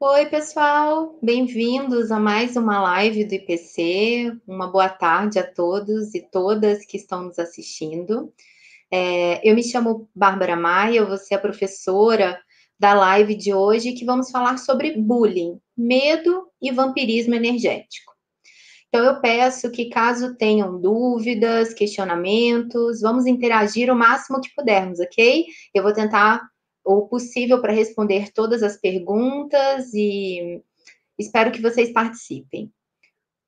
Oi, pessoal, bem-vindos a mais uma live do IPC. Uma boa tarde a todos e todas que estão nos assistindo. É, eu me chamo Bárbara Maia, eu vou ser a professora da live de hoje, que vamos falar sobre bullying, medo e vampirismo energético. Então, eu peço que, caso tenham dúvidas, questionamentos, vamos interagir o máximo que pudermos, ok? Eu vou tentar o possível para responder todas as perguntas e espero que vocês participem.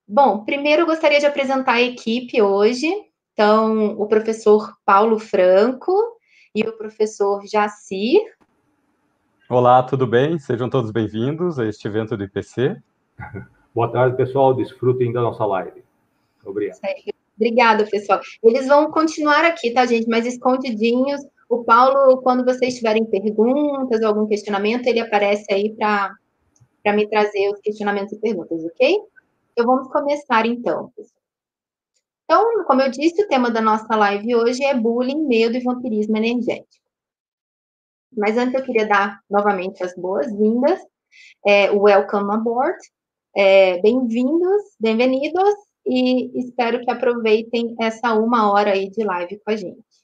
Bom, primeiro eu gostaria de apresentar a equipe hoje. Então, o professor Paulo Franco e o professor Jacir. Olá, tudo bem? Sejam todos bem-vindos a este evento do IPC. Boa tarde, pessoal. Desfrutem da nossa live. Obrigado. Obrigada, pessoal. Eles vão continuar aqui, tá, gente? Mas escondidinhos, o Paulo, quando vocês tiverem perguntas ou algum questionamento, ele aparece aí para me trazer os questionamentos e perguntas, ok? Então, vamos começar então, Então, como eu disse, o tema da nossa live hoje é bullying, medo e vampirismo energético. Mas antes eu queria dar novamente as boas-vindas, é, welcome aboard, é, bem-vindos, bem-vindos, e espero que aproveitem essa uma hora aí de live com a gente.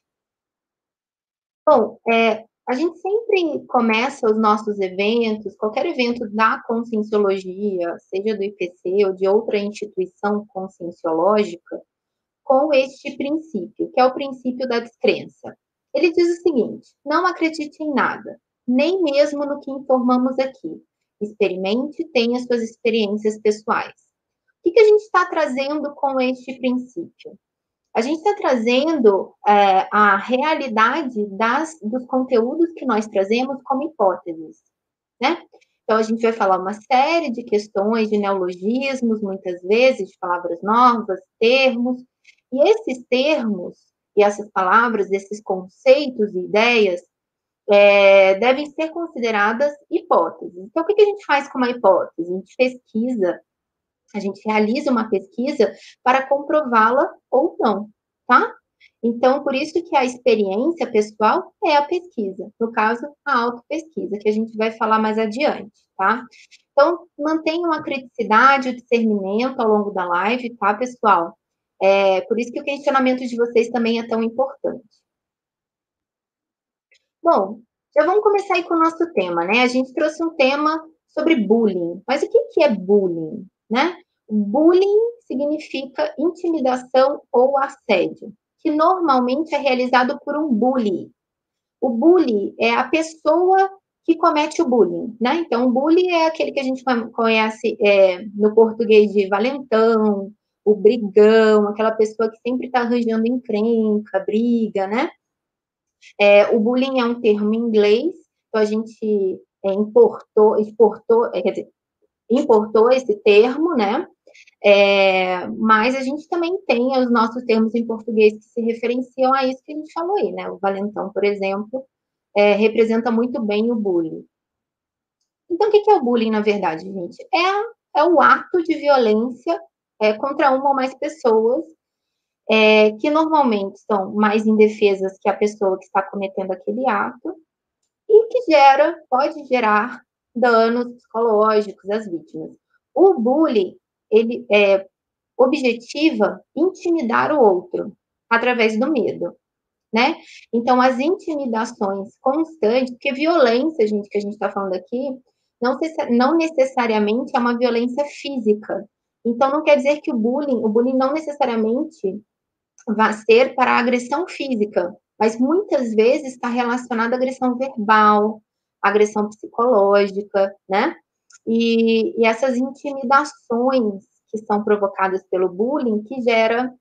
Bom, é, a gente sempre começa os nossos eventos, qualquer evento da conscienciologia, seja do IPC ou de outra instituição conscienciológica, com este princípio, que é o princípio da descrença. Ele diz o seguinte: não acredite em nada, nem mesmo no que informamos aqui. Experimente, tenha suas experiências pessoais. O que, a gente está trazendo com este princípio? A gente está trazendo é, a realidade das, dos conteúdos que nós trazemos como hipóteses, né? Então, a gente vai falar uma série de questões de neologismos, muitas vezes, de palavras novas, termos, e esses termos e essas palavras, esses conceitos e ideias, é, devem ser consideradas hipóteses. Então, o que, que a gente faz com uma hipótese? A gente pesquisa a gente realiza uma pesquisa para comprová-la ou não, tá? Então, por isso que a experiência pessoal é a pesquisa, no caso, a autopesquisa, que a gente vai falar mais adiante, tá? Então, mantenham a criticidade, o discernimento ao longo da live, tá, pessoal? É, por isso que o questionamento de vocês também é tão importante. Bom, já vamos começar aí com o nosso tema, né? A gente trouxe um tema sobre bullying. Mas o que, é bullying? né? Bullying significa intimidação ou assédio, que normalmente é realizado por um bully. O bully é a pessoa que comete o bullying, né? Então, o bully é aquele que a gente conhece é, no português de valentão, o brigão, aquela pessoa que sempre está arranjando encrenca, briga, né? É, o bullying é um termo em inglês, então a gente é, importou, exportou, é, quer dizer, importou esse termo, né? É, mas a gente também tem os nossos termos em português que se referenciam a isso que a gente falou aí, né? O valentão, por exemplo, é, representa muito bem o bullying. Então, o que é o bullying, na verdade, gente? É, é o ato de violência é, contra uma ou mais pessoas é, que normalmente são mais indefesas que a pessoa que está cometendo aquele ato e que gera, pode gerar danos psicológicos às vítimas. O bullying, ele é, objetiva intimidar o outro através do medo, né? Então, as intimidações constantes, porque violência, gente, que a gente está falando aqui, não, não necessariamente é uma violência física. Então, não quer dizer que o bullying, o bullying não necessariamente vai ser para agressão física, mas muitas vezes está relacionado à agressão verbal, agressão psicológica, né? E, e essas intimidações que são provocadas pelo bullying que gera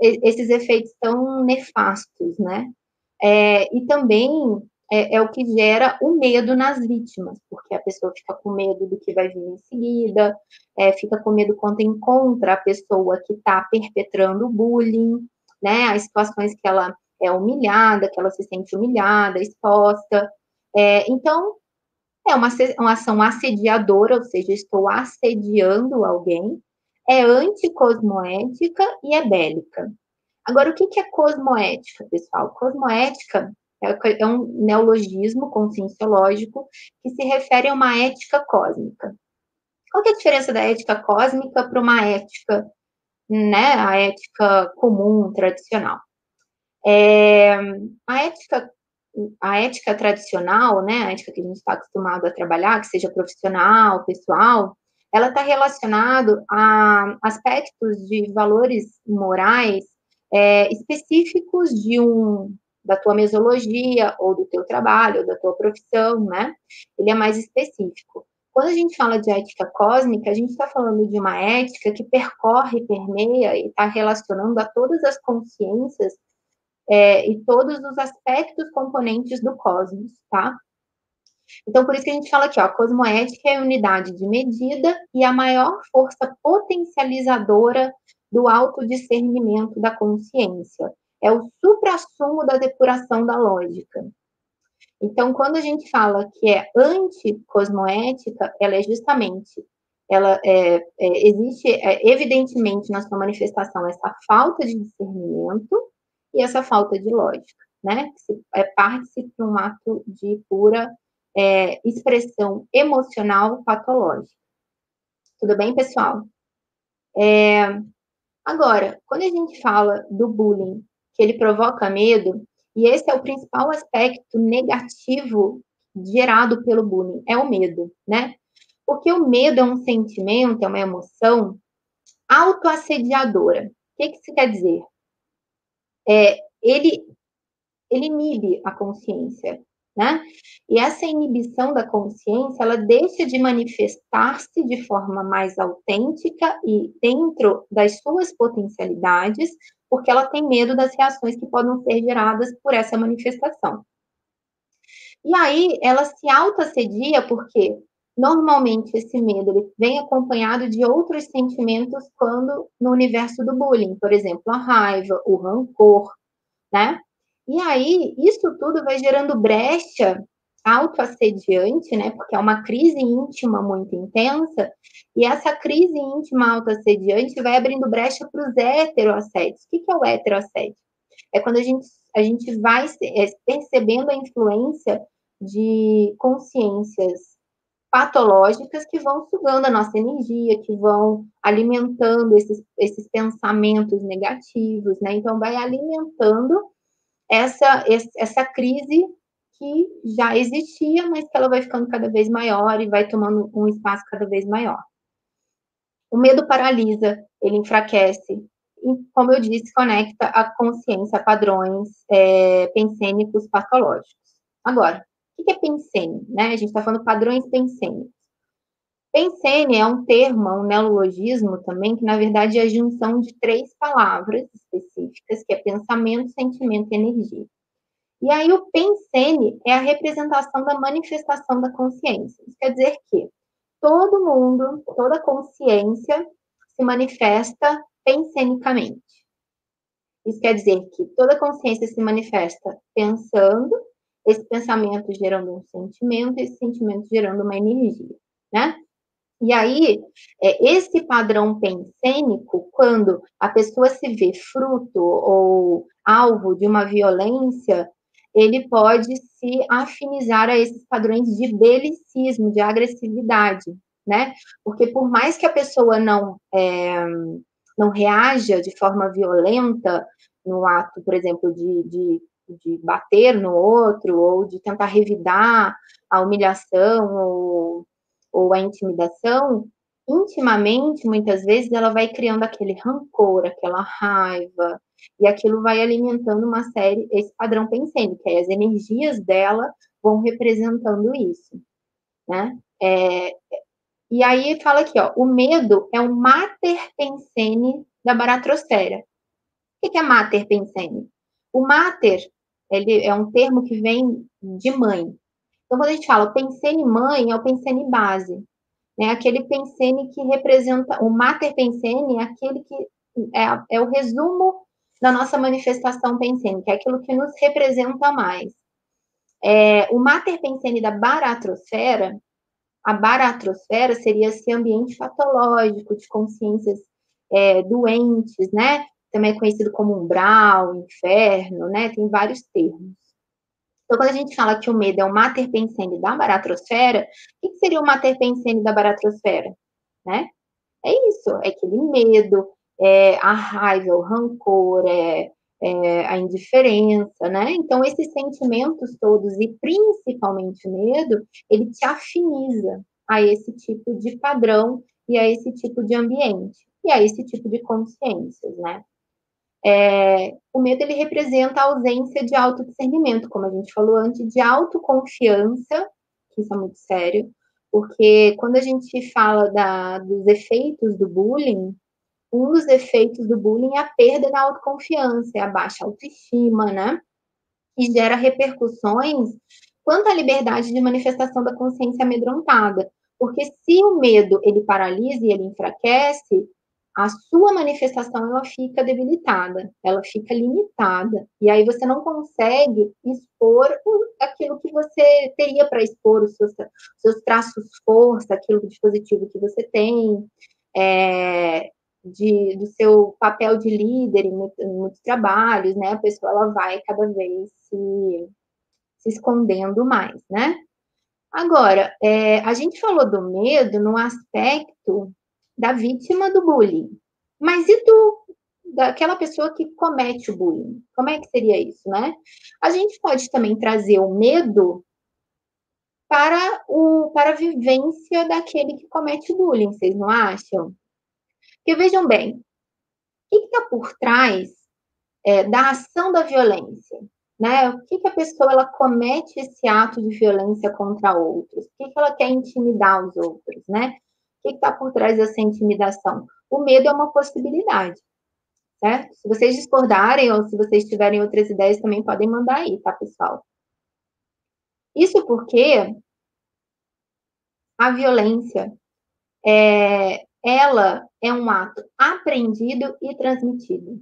esses efeitos tão nefastos, né? É, e também é, é, o que gera o medo nas vítimas, porque a pessoa fica com medo do que vai vir em seguida, é, fica com medo quando encontra a pessoa que está perpetrando o bullying, né? As situações que ela é humilhada, que ela se sente humilhada, exposta, é, então, é uma, uma ação assediadora, ou seja, estou assediando alguém, é anticosmoética e é bélica. Agora, o que é cosmoética, pessoal? Cosmoética é, é um neologismo conscienciológico que se refere a uma ética cósmica. Qual é a diferença da ética cósmica para uma ética, né, a ética comum, tradicional? É, a ética a ética tradicional, né, a ética que a gente está acostumado a trabalhar, que seja profissional, pessoal, ela está relacionada a aspectos de valores morais é, específicos de um da tua mesologia ou do teu trabalho, ou da tua profissão, né? Ele é mais específico. Quando a gente fala de ética cósmica, a gente está falando de uma ética que percorre, permeia e está relacionando a todas as consciências é, e todos os aspectos componentes do cosmos, tá? Então, por isso que a gente fala aqui, ó, cosmoética é a unidade de medida e a maior força potencializadora do autodiscernimento da consciência. É o suprassumo da depuração da lógica. Então, quando a gente fala que é anticosmoética, ela é justamente, ela é, é existe é, evidentemente na sua manifestação essa falta de discernimento e essa falta de lógica, né? É parte de um ato de pura é, expressão emocional patológica. Tudo bem, pessoal? É, agora, quando a gente fala do bullying, que ele provoca medo, e esse é o principal aspecto negativo gerado pelo bullying, é o medo, né? Porque o medo é um sentimento, é uma emoção autoassediadora. O que, que isso quer dizer? É, ele, ele inibe a consciência, né? E essa inibição da consciência, ela deixa de manifestar-se de forma mais autêntica e dentro das suas potencialidades, porque ela tem medo das reações que podem ser geradas por essa manifestação. E aí ela se autoassedia porque normalmente esse medo ele vem acompanhado de outros sentimentos quando no universo do bullying, por exemplo, a raiva, o rancor, né? E aí, isso tudo vai gerando brecha autoassediante, né? Porque é uma crise íntima muito intensa, e essa crise íntima autoassediante vai abrindo brecha para os heteroassédios. O que é o heteroassédio? É quando a gente, a gente vai é, percebendo a influência de consciências patológicas que vão sugando a nossa energia, que vão alimentando esses, esses pensamentos negativos, né? Então, vai alimentando essa, essa crise que já existia, mas que ela vai ficando cada vez maior e vai tomando um espaço cada vez maior. O medo paralisa, ele enfraquece, e, como eu disse, conecta a consciência a padrões é, pensênicos patológicos. Agora, o que é pensene? Né? A gente está falando padrões pensênicos. Pensene é um termo, um neologismo também, que na verdade é a junção de três palavras específicas, que é pensamento, sentimento e energia. E aí o pensene é a representação da manifestação da consciência. Isso quer dizer que todo mundo, toda consciência se manifesta pensenicamente. Isso quer dizer que toda consciência se manifesta pensando, esse pensamento gerando um sentimento, esse sentimento gerando uma energia, né? E aí, é, esse padrão pensênico, quando a pessoa se vê fruto ou alvo de uma violência, ele pode se afinizar a esses padrões de belicismo, de agressividade, né? Porque por mais que a pessoa não, é, não reaja de forma violenta no ato, por exemplo, de, de, de bater no outro, ou de tentar revidar a humilhação, ou ou a intimidação, intimamente, muitas vezes, ela vai criando aquele rancor, aquela raiva, e aquilo vai alimentando uma série, esse padrão pensênico, que aí as energias dela vão representando isso, né? É, e aí fala aqui, ó, o medo é o mater pensene da baratrosfera. O que é mater pensene? O mater, ele é um termo que vem de mãe, então, quando a gente fala pensene mãe, é o pensene base. Né? Aquele pensene que representa, o mater pensene é aquele que é, é o resumo da nossa manifestação pensene, que é aquilo que nos representa mais. É, o mater pensene da baratrosfera, a baratrosfera seria esse ambiente patológico de consciências é, doentes, né? Também é conhecido como umbral, inferno, né? Tem vários termos. Então, quando a gente fala que o medo é o mater pensene da baratrosfera, o que seria o mater pensene da baratrosfera? Né? É isso, é aquele medo, é a raiva, o rancor, é, é a indiferença, né? Então, esses sentimentos todos, e principalmente o medo, ele te afiniza a esse tipo de padrão e a esse tipo de ambiente, e a esse tipo de consciências, né? É, o medo ele representa a ausência de autodiscernimento, como a gente falou antes, de autoconfiança, que isso é muito sério, porque quando a gente fala da, dos efeitos do bullying, um dos efeitos do bullying é a perda da autoconfiança, é a baixa autoestima, né? E gera repercussões quanto à liberdade de manifestação da consciência amedrontada. Porque se o medo ele paralisa e ele enfraquece, a sua manifestação ela fica debilitada, ela fica limitada, e aí você não consegue expor aquilo que você teria para expor, os seus, seus traços força, aquilo de positivo que você tem, é, de, do seu papel de líder em, em muitos trabalhos, né? A pessoa ela vai cada vez se, se escondendo mais, né? Agora, é, a gente falou do medo no aspecto da vítima do bullying. Mas e do daquela pessoa que comete o bullying? Como é que seria isso, né? A gente pode também trazer o medo para o para a vivência daquele que comete o bullying, vocês não acham? Porque vejam bem, o que está por trás é, da ação da violência? Né? O que, que a pessoa ela comete esse ato de violência contra outros? O que, que ela quer intimidar os outros, né? Que está por trás dessa intimidação? O medo é uma possibilidade, certo? Se vocês discordarem ou se vocês tiverem outras ideias, também podem mandar aí, tá, pessoal? Isso porque a violência, é, ela é um ato aprendido e transmitido,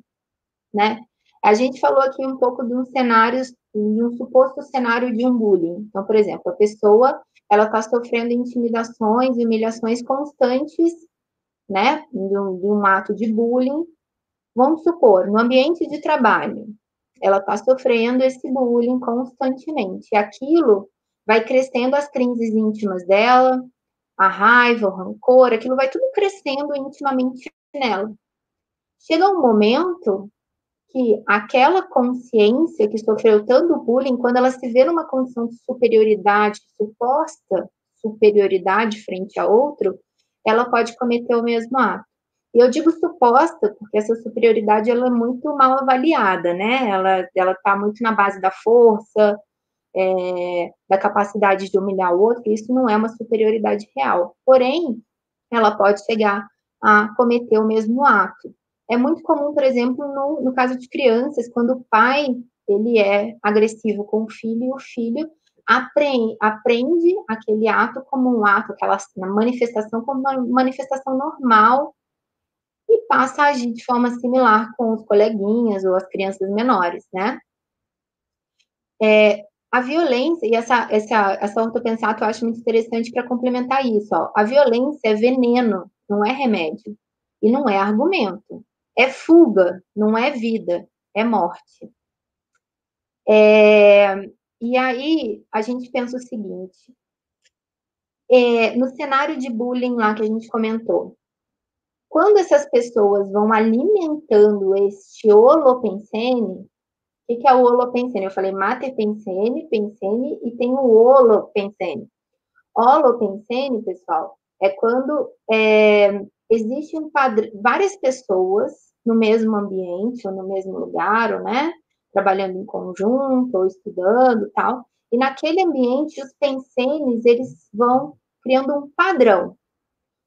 né? A gente falou aqui um pouco de um cenário, de um suposto cenário de um bullying. Então, por exemplo, a pessoa ela está sofrendo intimidações humilhações constantes, né, de um, de um ato de bullying. Vamos supor, no ambiente de trabalho, ela está sofrendo esse bullying constantemente. E aquilo vai crescendo as crises íntimas dela, a raiva, o rancor, aquilo vai tudo crescendo intimamente nela. Chega um momento que aquela consciência que sofreu tanto bullying, quando ela se vê numa condição de superioridade, suposta superioridade frente a outro, ela pode cometer o mesmo ato. E eu digo suposta, porque essa superioridade ela é muito mal avaliada, né? Ela ela está muito na base da força, é, da capacidade de humilhar o outro. Isso não é uma superioridade real. Porém, ela pode chegar a cometer o mesmo ato. É muito comum, por exemplo, no, no caso de crianças, quando o pai ele é agressivo com o filho e o filho aprende, aprende aquele ato como um ato, aquela manifestação como uma manifestação normal e passa a agir de forma similar com os coleguinhas ou as crianças menores, né? É, a violência, e essa, essa, essa ortopensato eu acho muito interessante para complementar isso, ó, a violência é veneno, não é remédio, e não é argumento. É fuga, não é vida, é morte. É, e aí a gente pensa o seguinte: é, no cenário de bullying lá que a gente comentou, quando essas pessoas vão alimentando este holopensene, o que, é o holopensene? Eu falei mater pensene, e tem o holopensene. Holopensene, pessoal, é quando é, existe um várias pessoas no mesmo ambiente, ou no mesmo lugar, ou, né, trabalhando em conjunto, ou estudando, tal, e naquele ambiente, os pensenes, eles vão criando um padrão.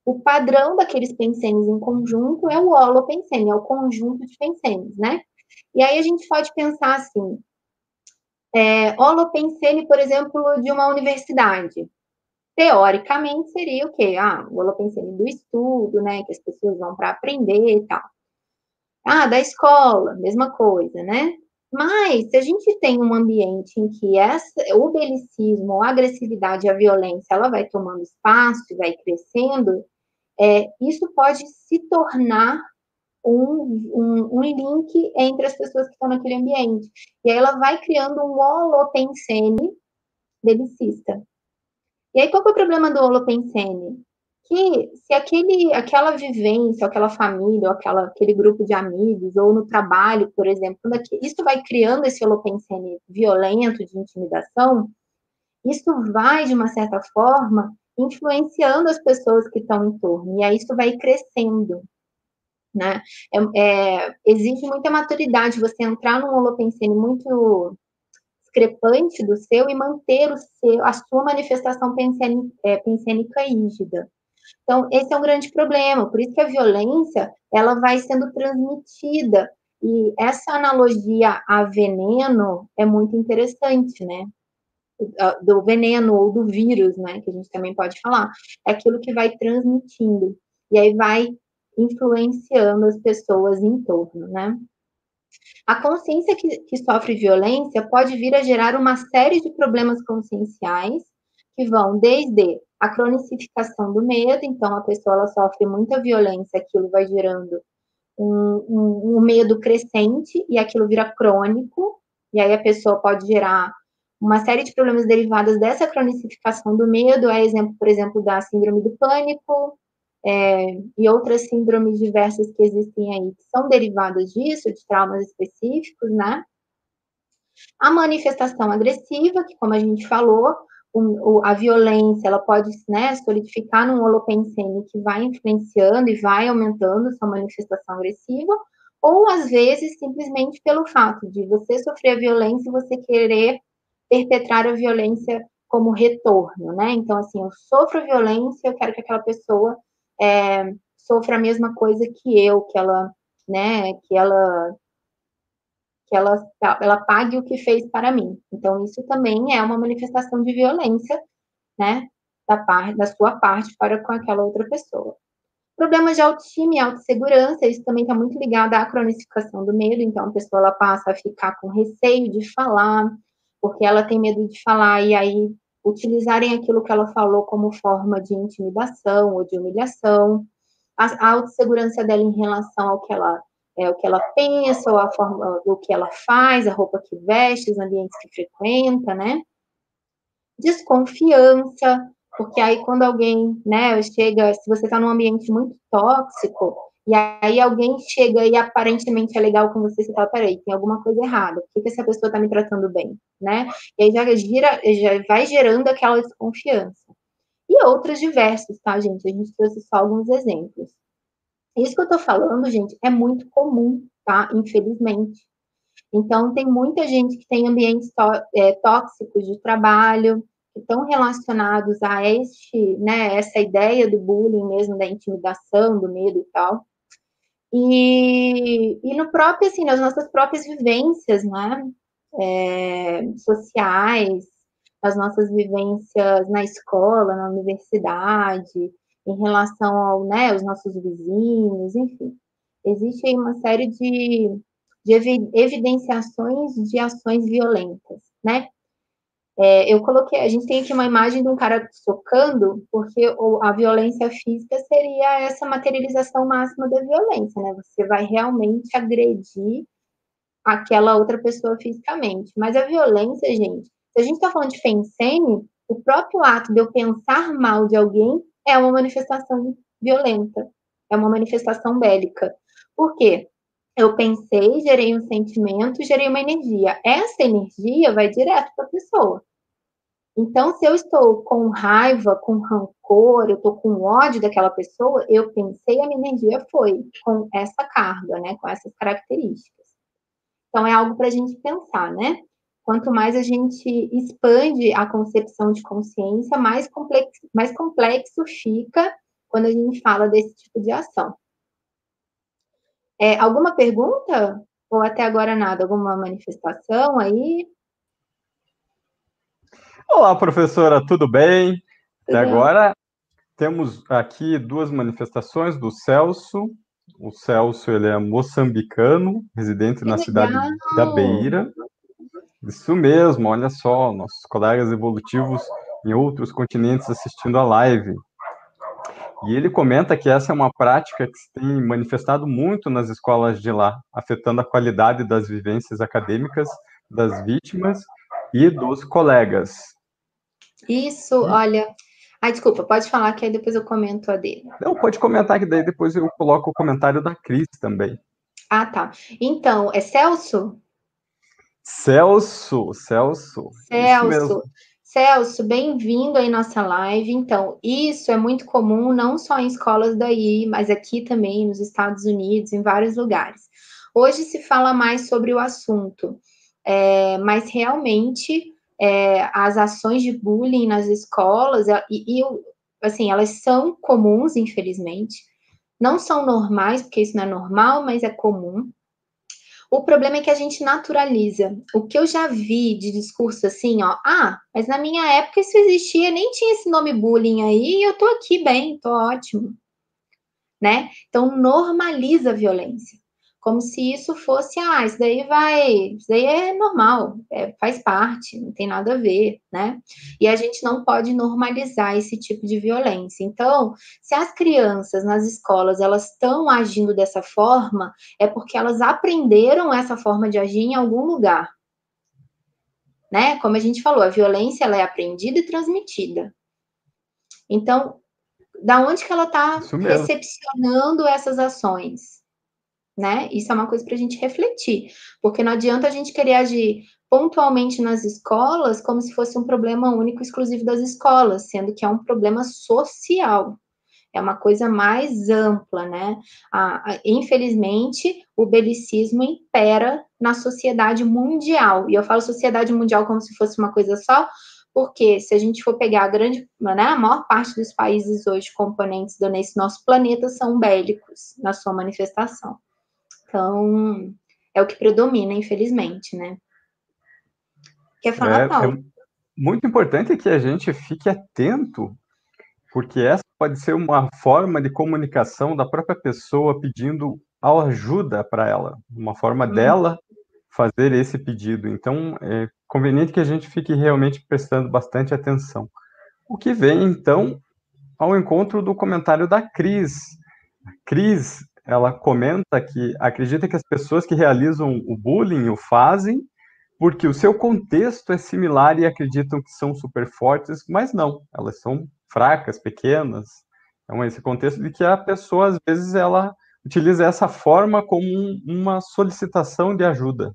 O padrão daqueles pensenes em conjunto é o holopensene, é o conjunto de pensenes, né? E aí a gente pode pensar assim, é, holopensene, por exemplo, de uma universidade teoricamente seria o quê? Ah, o holopensene do estudo, né, que as pessoas vão para aprender e tal. Ah, da escola, mesma coisa, né? Mas, se a gente tem um ambiente em que essa, o belicismo, a agressividade, a violência, ela vai tomando espaço e vai crescendo, é, isso pode se tornar um, um, um, link entre as pessoas que estão naquele ambiente. E aí ela vai criando um holopensene belicista. E aí, qual é o problema do holopensene? Que se aquele, aquela vivência, aquela família, aquela, aquele grupo de amigos, ou no trabalho, por exemplo, isso vai criando esse holopensene violento de intimidação, isso vai, de uma certa forma, influenciando as pessoas que estão em torno, e aí isso vai crescendo né? É, é, exige muita maturidade você entrar num holopensene muito discrepante do seu e manter o seu, a sua manifestação é, pensênica rígida. Então, esse é um grande problema, por isso que a violência, ela vai sendo transmitida, e essa analogia a veneno é muito interessante, né? Do veneno ou do vírus, né? Que a gente também pode falar. É aquilo que vai transmitindo. E aí vai influenciando as pessoas em torno, né? A consciência que, que, sofre violência pode vir a gerar uma série de problemas conscienciais que vão desde a cronicificação do medo, então a pessoa ela sofre muita violência, aquilo vai gerando um, um, um medo crescente e aquilo vira crônico, e aí a pessoa pode gerar uma série de problemas derivados dessa cronicificação do medo, é exemplo, por exemplo, da síndrome do pânico, é, e outras síndromes diversas que existem aí, que são derivadas disso, de traumas específicos, né? A manifestação agressiva, que como a gente falou, o, a violência, ela pode né, solidificar num holopensene que vai influenciando e vai aumentando sua manifestação agressiva, ou às vezes simplesmente pelo fato de você sofrer a violência e você querer perpetrar a violência como retorno, né? Então, assim, eu sofro violência, eu quero que aquela pessoa é, sofra a mesma coisa que eu, que ela, né, que ela que ela, ela pague o que fez para mim. Então, isso também é uma manifestação de violência, né, da, parte, da sua parte para com aquela outra pessoa. Problemas de autoestima e autossegurança, isso também está muito ligado à cronificação do medo, então a pessoa ela passa a ficar com receio de falar, porque ela tem medo de falar, e aí utilizarem aquilo que ela falou como forma de intimidação ou de humilhação, a, autossegurança dela em relação ao que ela é o que ela pensa, ou a forma, o que ela faz, a roupa que veste, os ambientes que frequenta, né? Desconfiança, porque aí quando alguém, né, chega, se você está num ambiente muito tóxico, e aí alguém chega e aparentemente é legal com você, você fala, peraí, tem alguma coisa errada, por que, que essa pessoa está me tratando bem, né? E aí já, gira, já vai gerando aquela desconfiança. E outros diversos, tá, gente? A gente trouxe só alguns exemplos. Isso que eu tô falando, gente, é muito comum, tá? Infelizmente. Então, tem muita gente que tem ambientes é, tóxicos de trabalho, que estão relacionados a este, né, essa ideia do bullying mesmo, da intimidação, do medo e tal. E, e no próprio, assim, nas nossas próprias vivências, né, é, sociais, as nossas vivências na escola, na universidade, em relação ao, né, aos nossos vizinhos, enfim. Existe aí uma série de, de evidenciações de ações violentas, né? É, eu coloquei, a gente tem aqui uma imagem de um cara socando, porque a violência física seria essa materialização máxima da violência, né? Você vai realmente agredir aquela outra pessoa fisicamente. Mas a violência, gente, se a gente está falando de fensene, o próprio ato de eu pensar mal de alguém é uma manifestação violenta, é uma manifestação bélica. Por quê? Eu pensei, gerei um sentimento, gerei uma energia. Essa energia vai direto para a pessoa. Então, se eu estou com raiva, com rancor, eu estou com ódio daquela pessoa, eu pensei, a minha energia foi com essa carga, né? Com essas características. Então, é algo para a gente pensar, né? Quanto mais a gente expande a concepção de consciência, mais complexo, mais complexo fica quando a gente fala desse tipo de ação. É, alguma pergunta? Ou até agora nada? Alguma manifestação aí? Olá, professora, tudo bem? Até agora temos aqui duas manifestações do Celso. O Celso ele é moçambicano, residente que na legal. cidade da Beira. Isso mesmo, olha só, nossos colegas evolutivos em outros continentes assistindo a live. E ele comenta que essa é uma prática que se tem manifestado muito nas escolas de lá, afetando a qualidade das vivências acadêmicas das vítimas e dos colegas. Isso, olha. Ai, desculpa, pode falar que aí depois eu comento a dele. Não, pode comentar que daí depois eu coloco o comentário da Cris também. Ah, tá. Então, é Celso? Celso, Celso. Celso. Celso, bem-vindo aí nossa live. Então, isso é muito comum não só em escolas daí, mas aqui também nos Estados Unidos, em vários lugares. Hoje se fala mais sobre o assunto, é, mas realmente é, as ações de bullying nas escolas e, e assim elas são comuns, infelizmente. Não são normais, porque isso não é normal, mas é comum. O problema é que a gente naturaliza. O que eu já vi de discurso assim, ó, ah, mas na minha época isso existia, nem tinha esse nome bullying aí, e eu tô aqui bem, tô ótimo. Né? Então normaliza a violência como se isso fosse, ah, isso daí vai, isso daí é normal, é, faz parte, não tem nada a ver, né? E a gente não pode normalizar esse tipo de violência. Então, se as crianças nas escolas elas estão agindo dessa forma, é porque elas aprenderam essa forma de agir em algum lugar. Né? Como a gente falou, a violência ela é aprendida e transmitida. Então, da onde que ela está recepcionando essas ações? Né? Isso é uma coisa para a gente refletir, porque não adianta a gente querer agir pontualmente nas escolas como se fosse um problema único, exclusivo das escolas, sendo que é um problema social. É uma coisa mais ampla, né? Ah, infelizmente, o belicismo impera na sociedade mundial. E eu falo sociedade mundial como se fosse uma coisa só, porque se a gente for pegar a grande, né, a maior parte dos países hoje componentes do nesse nosso planeta são bélicos na sua manifestação. Então, é o que predomina, infelizmente, né? Quer falar, é, Paulo? É muito importante que a gente fique atento, porque essa pode ser uma forma de comunicação da própria pessoa pedindo ajuda para ela, uma forma hum. dela fazer esse pedido. Então, é conveniente que a gente fique realmente prestando bastante atenção. O que vem, então, ao encontro do comentário da Cris. Cris, ela comenta que acredita que as pessoas que realizam o bullying o fazem porque o seu contexto é similar e acreditam que são super fortes, mas não, elas são fracas, pequenas. Então, esse contexto de que a pessoa, às vezes, ela utiliza essa forma como uma solicitação de ajuda.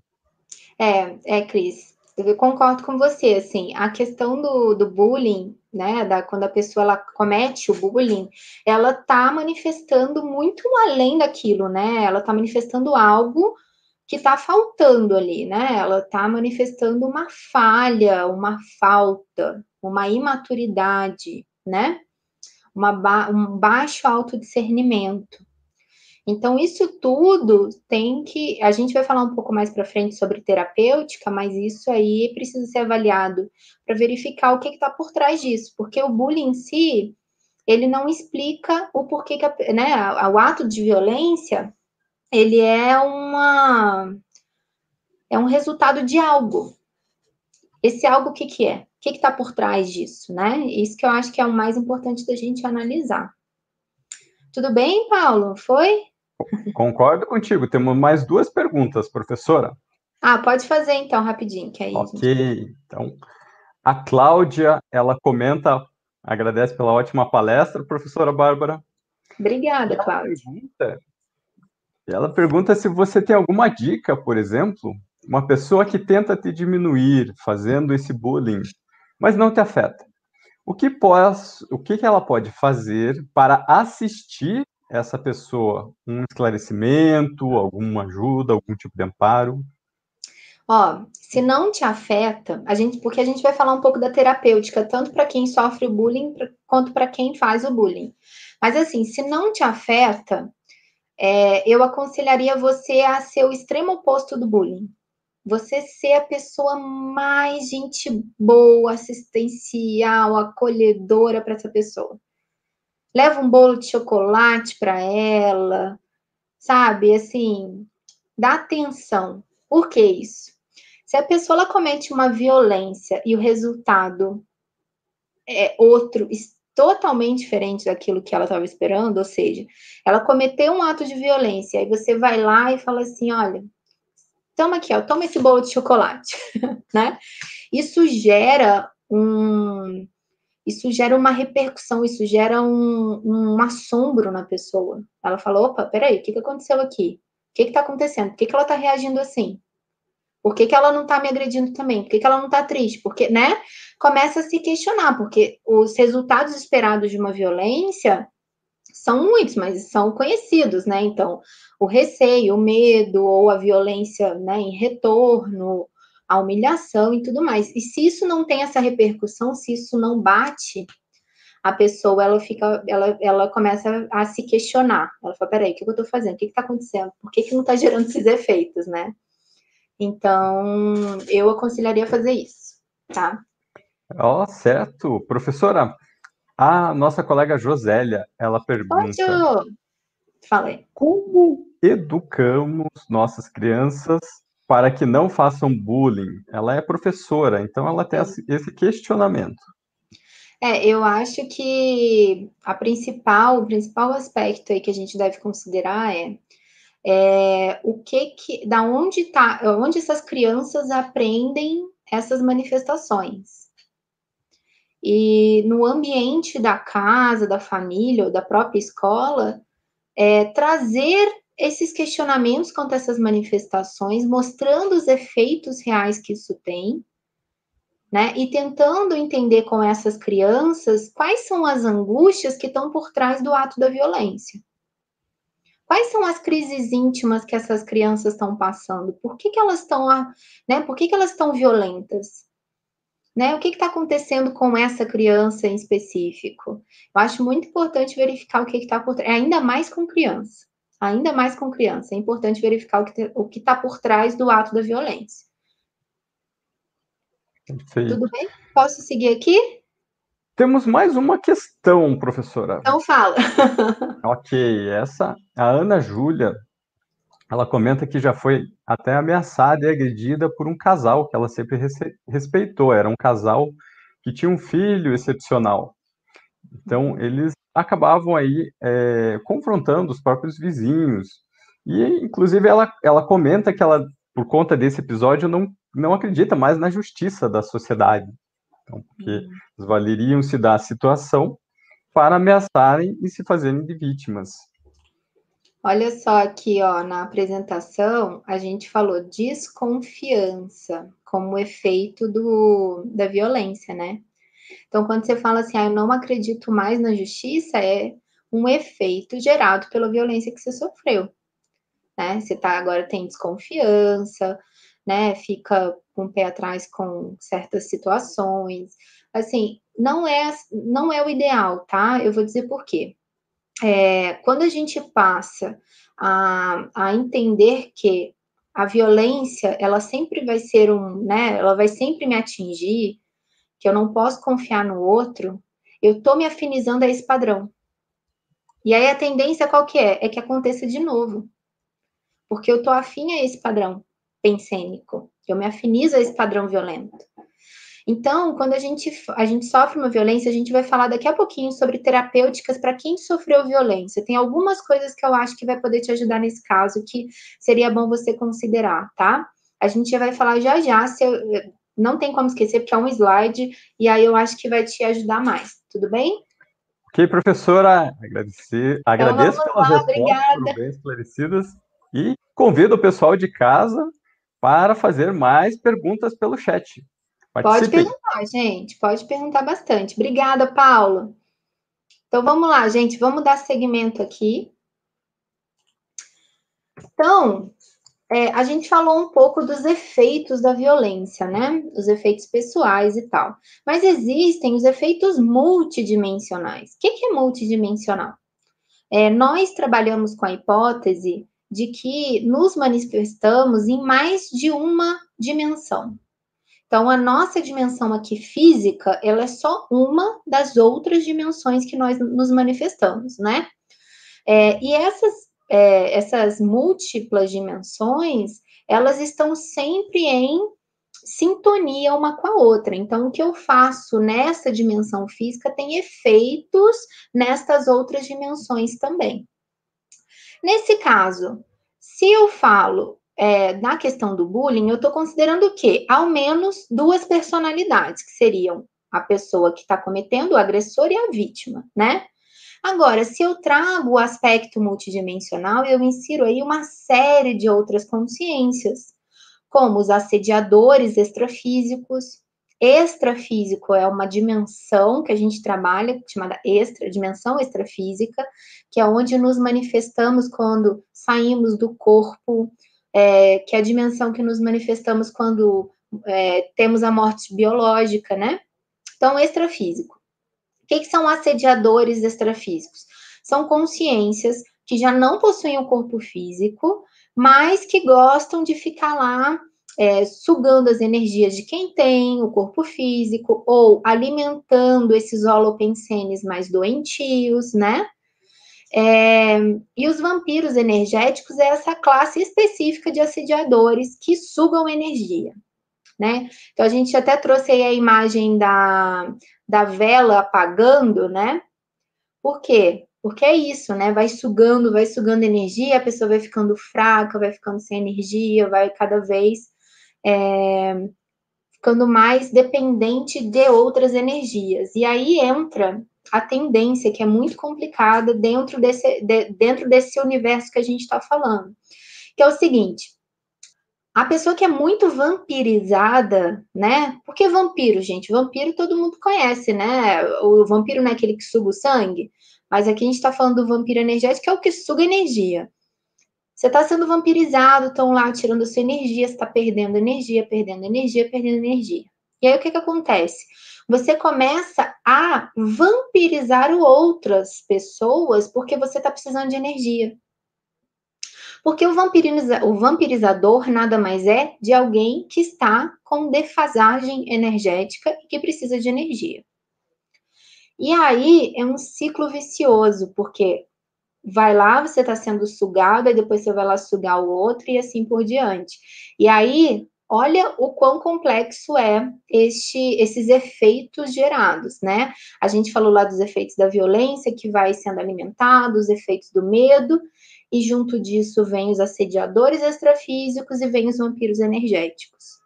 É, é, Cris, eu concordo com você, assim, a questão do, do bullying, né, da, quando a pessoa ela comete o bullying, ela tá manifestando muito além daquilo, né, ela tá manifestando algo que tá faltando ali, né, ela tá manifestando uma falha, uma falta, uma imaturidade, né, uma ba um baixo autodiscernimento. Então, isso tudo tem que. A gente vai falar um pouco mais para frente sobre terapêutica, mas isso aí precisa ser avaliado para verificar o que está por trás disso, porque o bullying em si, ele não explica o porquê que, a, né, o ato de violência, ele é uma. É um resultado de algo. Esse algo, o que, que é? O que está por trás disso, né? Isso que eu acho que é o mais importante da gente analisar. Tudo bem, Paulo? Foi? Concordo contigo. Temos mais duas perguntas, professora. Ah, pode fazer então, rapidinho, que aí. Ok, gente... então. A Cláudia, ela comenta, agradece pela ótima palestra, professora Bárbara. Obrigada, ela Cláudia. Pergunta, ela pergunta se você tem alguma dica, por exemplo, uma pessoa que tenta te diminuir fazendo esse bullying, mas não te afeta. O que, pós, o que ela pode fazer para assistir essa pessoa um esclarecimento, alguma ajuda, algum tipo de amparo? Ó, se não te afeta, a gente, porque a gente vai falar um pouco da terapêutica, tanto para quem sofre o bullying quanto para quem faz o bullying. Mas assim, se não te afeta, é, eu aconselharia você a ser o extremo oposto do bullying. Você ser a pessoa mais gente boa, assistencial, acolhedora para essa pessoa leva um bolo de chocolate para ela, sabe? Assim, dá atenção. Por que isso? Se a pessoa comete uma violência e o resultado é outro totalmente diferente daquilo que ela estava esperando, ou seja, ela cometeu um ato de violência, aí você vai lá e fala assim, olha, toma aqui, ó, toma esse bolo de chocolate, né? Isso gera um, isso gera uma repercussão, isso gera um, um assombro na pessoa. Ela fala, opa, peraí, o que, que aconteceu aqui? O que está acontecendo? Por que, que ela está reagindo assim? Por que, que ela não está me agredindo também? Por que, que ela não está triste? Porque, né? Começa a se questionar, porque os resultados esperados de uma violência são muitos, mas são conhecidos, né? Então, o receio, o medo ou a violência né, em retorno, a humilhação e tudo mais. E se isso não tem essa repercussão, se isso não bate, a pessoa ela fica, ela, ela começa a se questionar. Ela fala, peraí, o que eu estou fazendo? O que está acontecendo? Por que, que não está gerando esses efeitos, né? Então, eu aconselharia fazer isso, tá? Ó, oh, certo. Professora, a nossa colega Josélia, ela pergunta... Pode. Falei. Como educamos nossas crianças para que não façam bullying? Ela é professora, então ela tem esse questionamento. É, eu acho que a principal, o principal aspecto aí que a gente deve considerar é é, o que que, da onde tá, onde essas crianças aprendem essas manifestações. E no ambiente da casa, da família ou da própria escola, é, trazer esses questionamentos quanto a essas manifestações, mostrando os efeitos reais que isso tem, né? E tentando entender com essas crianças quais são as angústias que estão por trás do ato da violência. Quais são as crises íntimas que essas crianças estão passando? Por que, que elas estão, né? Por que, que elas estão violentas? Né? O que está acontecendo com essa criança em específico? Eu acho muito importante verificar o que está por trás, ainda mais com criança. Ainda mais com criança. É importante verificar o que está por trás do ato da violência. Sim. Tudo bem? Posso seguir aqui? Temos mais uma questão, professora. Então fala. ok, essa, a Ana Júlia, ela comenta que já foi até ameaçada e agredida por um casal que ela sempre respeitou. Era um casal que tinha um filho excepcional. Então, eles acabavam aí é, confrontando os próprios vizinhos. E, inclusive, ela, ela comenta que ela, por conta desse episódio, não, não acredita mais na justiça da sociedade. Então, porque uhum. valeriam-se da situação para ameaçarem e se fazerem de vítimas. Olha só aqui, ó, na apresentação, a gente falou desconfiança como efeito do, da violência, né? Então, quando você fala assim, ah, eu não acredito mais na justiça, é um efeito gerado pela violência que você sofreu. Né? Você tá, agora tem desconfiança, né? Fica com o pé atrás com certas situações. Assim, não é, não é o ideal, tá? Eu vou dizer por quê. É, quando a gente passa a, a entender que a violência, ela sempre vai ser um, né? Ela vai sempre me atingir, que eu não posso confiar no outro, eu tô me afinizando a esse padrão. E aí a tendência qual que é? É que aconteça de novo. Porque eu tô afim a esse padrão pensênico. Eu me afinizo a esse padrão violento. Então, quando a gente, a gente sofre uma violência, a gente vai falar daqui a pouquinho sobre terapêuticas para quem sofreu violência. Tem algumas coisas que eu acho que vai poder te ajudar nesse caso, que seria bom você considerar, tá? A gente vai falar já já, se eu, não tem como esquecer, porque é um slide, e aí eu acho que vai te ajudar mais, tudo bem? Ok, professora, agradecer, então, agradeço pelas lá, respostas obrigada. bem esclarecidas e convido o pessoal de casa para fazer mais perguntas pelo chat. Pode perguntar, gente, pode perguntar bastante. Obrigada, Paulo. Então vamos lá, gente, vamos dar seguimento aqui. Então, é, a gente falou um pouco dos efeitos da violência, né? Os efeitos pessoais e tal. Mas existem os efeitos multidimensionais. O que, que é multidimensional? É, nós trabalhamos com a hipótese de que nos manifestamos em mais de uma dimensão. Então, a nossa dimensão aqui física, ela é só uma das outras dimensões que nós nos manifestamos, né? É, e essas, é, essas múltiplas dimensões, elas estão sempre em sintonia uma com a outra. Então, o que eu faço nessa dimensão física tem efeitos nestas outras dimensões também. Nesse caso, se eu falo é, na questão do bullying, eu estou considerando o quê? Ao menos duas personalidades, que seriam a pessoa que está cometendo, o agressor e a vítima, né? Agora, se eu trago o aspecto multidimensional, eu insiro aí uma série de outras consciências, como os assediadores extrafísicos. Extrafísico é uma dimensão que a gente trabalha, chamada extra, dimensão extrafísica, que é onde nos manifestamos quando saímos do corpo, é, que é a dimensão que nos manifestamos quando é, temos a morte biológica, né? Então, extrafísico. Que, que são assediadores extrafísicos? São consciências que já não possuem o corpo físico, mas que gostam de ficar lá é, sugando as energias de quem tem o corpo físico ou alimentando esses holopensenes mais doentios, né? É, e os vampiros energéticos é essa classe específica de assediadores que sugam energia, né? Então a gente até trouxe aí a imagem da, da vela apagando, né? Por quê? Porque é isso, né? Vai sugando, vai sugando energia, a pessoa vai ficando fraca, vai ficando sem energia, vai cada vez é, ficando mais dependente de outras energias. E aí entra a tendência, que é muito complicada dentro desse, de, dentro desse universo que a gente está falando, que é o seguinte: a pessoa que é muito vampirizada, né? Porque vampiro, gente, vampiro todo mundo conhece, né? O vampiro não é aquele que suga o sangue, mas aqui a gente está falando do vampiro energético, que é o que suga energia. Você está sendo vampirizado, estão lá tirando a sua energia, você está perdendo energia, perdendo energia, perdendo energia. E aí o que, que acontece? Você começa a vampirizar outras pessoas porque você está precisando de energia. Porque o, vampiriza, o vampirizador nada mais é de alguém que está com defasagem energética e que precisa de energia. E aí é um ciclo vicioso, porque vai lá, você está sendo sugado, e depois você vai lá sugar o outro e assim por diante. E aí, olha o quão complexo é este, esses efeitos gerados, né? A gente falou lá dos efeitos da violência que vai sendo alimentado, os efeitos do medo, e junto disso vem os assediadores extrafísicos e vem os vampiros energéticos.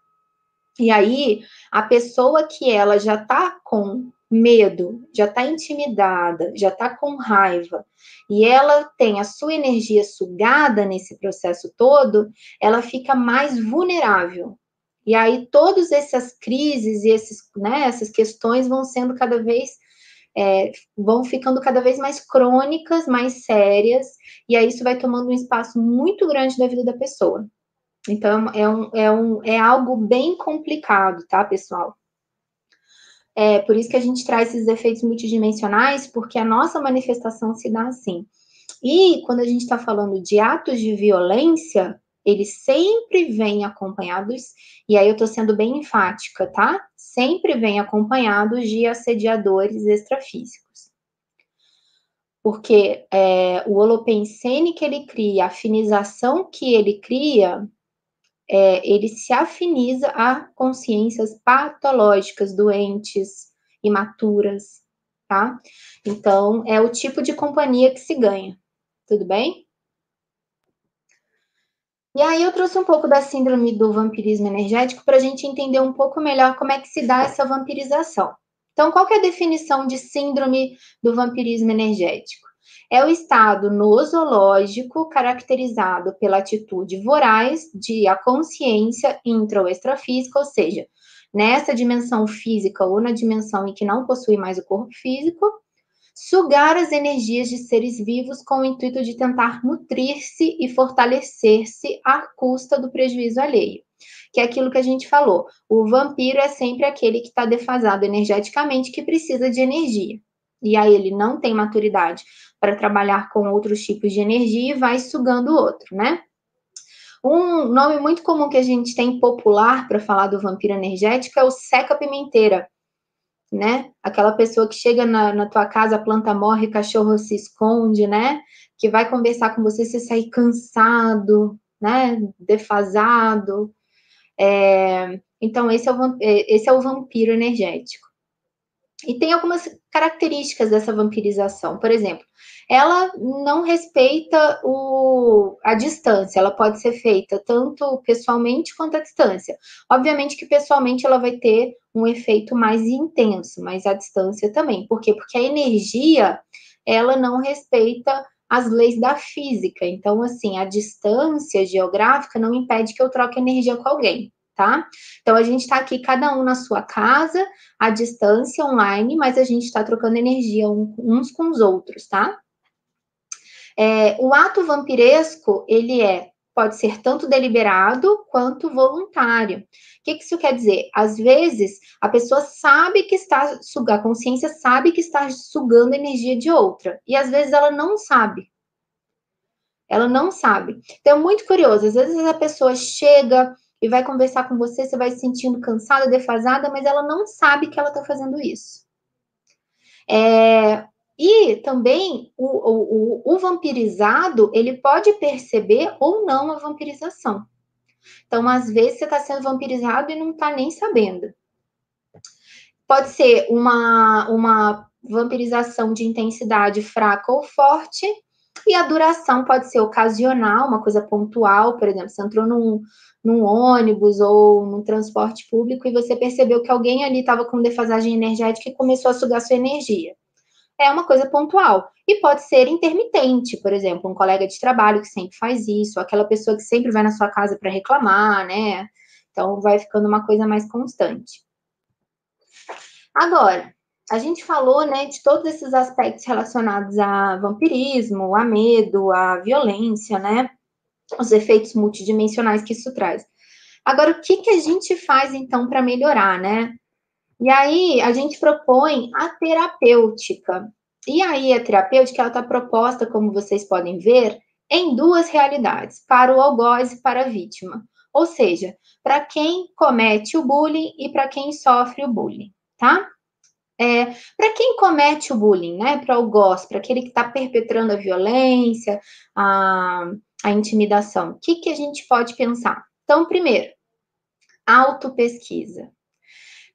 E aí, a pessoa que ela já tá com medo, já tá intimidada, já tá com raiva, e ela tem a sua energia sugada nesse processo todo, ela fica mais vulnerável. E aí, todas essas crises e esses, né, essas questões vão sendo cada vez é, vão ficando cada vez mais crônicas, mais sérias, e aí isso vai tomando um espaço muito grande da vida da pessoa. Então, é, um, é, um, é algo bem complicado, tá, pessoal? É por isso que a gente traz esses efeitos multidimensionais, porque a nossa manifestação se dá assim. E quando a gente está falando de atos de violência, eles sempre vêm acompanhados, e aí eu estou sendo bem enfática, tá? Sempre vêm acompanhados de assediadores extrafísicos. Porque é, o holopensene que ele cria, a afinização que ele cria, é, ele se afiniza a consciências patológicas, doentes, imaturas, tá? Então, é o tipo de companhia que se ganha. Tudo bem? E aí eu trouxe um pouco da síndrome do vampirismo energético para a gente entender um pouco melhor como é que se dá essa vampirização. Então, qual é a definição de síndrome do vampirismo energético? É o estado nosológico caracterizado pela atitude voraz de a consciência intra ou extrafísica, ou seja, nessa dimensão física ou na dimensão em que não possui mais o corpo físico, sugar as energias de seres vivos com o intuito de tentar nutrir-se e fortalecer-se à custa do prejuízo alheio. Que é aquilo que a gente falou. O vampiro é sempre aquele que está defasado energeticamente, que precisa de energia. E aí ele não tem maturidade para trabalhar com outros tipos de energia e vai sugando o outro, né? Um nome muito comum que a gente tem popular para falar do vampiro energético é o seca-pimenteira, né? Aquela pessoa que chega na, na tua casa, planta morre, cachorro se esconde, né? Que vai conversar com você, você sair cansado, né? Defasado. É, Então, esse é o, é, esse é o vampiro energético. E tem algumas características dessa vampirização. Por exemplo, ela não respeita o, a distância, ela pode ser feita tanto pessoalmente quanto à distância. Obviamente que pessoalmente ela vai ter um efeito mais intenso, mas à distância também. Por quê? Porque a energia, ela não respeita as leis da física. Então, assim, a distância geográfica não impede que eu troque energia com alguém tá? Então, a gente está aqui, cada um na sua casa, à distância, online, mas a gente está trocando energia uns com os outros, tá? É, o ato vampiresco, ele é, pode ser tanto deliberado quanto voluntário. O que, que isso quer dizer? Às vezes, a pessoa sabe que está, a consciência sabe que está sugando energia de outra, e às vezes ela não sabe. Ela não sabe. Então, é muito curioso. Às vezes a pessoa chega, e vai conversar com você, você vai se sentindo cansada, defasada, mas ela não sabe que ela está fazendo isso. É, e também o, o, o, vampirizado, ele pode perceber ou não a vampirização. Então, às vezes, você está sendo vampirizado e não está nem sabendo. Pode ser uma, uma vampirização de intensidade fraca ou forte, e a duração pode ser ocasional, uma coisa pontual, por exemplo, você entrou num, num ônibus ou num transporte público e você percebeu que alguém ali estava com defasagem energética e começou a sugar sua energia. É uma coisa pontual. E pode ser intermitente, por exemplo, um colega de trabalho que sempre faz isso, aquela pessoa que sempre vai na sua casa para reclamar, né? Então vai ficando uma coisa mais constante. Agora, a gente falou, né, de todos esses aspectos relacionados a vampirismo, a medo, a violência, né? os efeitos multidimensionais que isso traz. Agora, o que, que a gente faz, então, para melhorar, né? E aí, a gente propõe a terapêutica. E aí, a terapêutica, ela está proposta, como vocês podem ver, em duas realidades, para o algoz e para a vítima. Ou seja, para quem comete o bullying e para quem sofre o bullying, tá? É, para quem comete o bullying, né? Para o algoz, para aquele que está perpetrando a violência, a, a intimidação. O que, que a gente pode pensar? Então, primeiro, autopesquisa.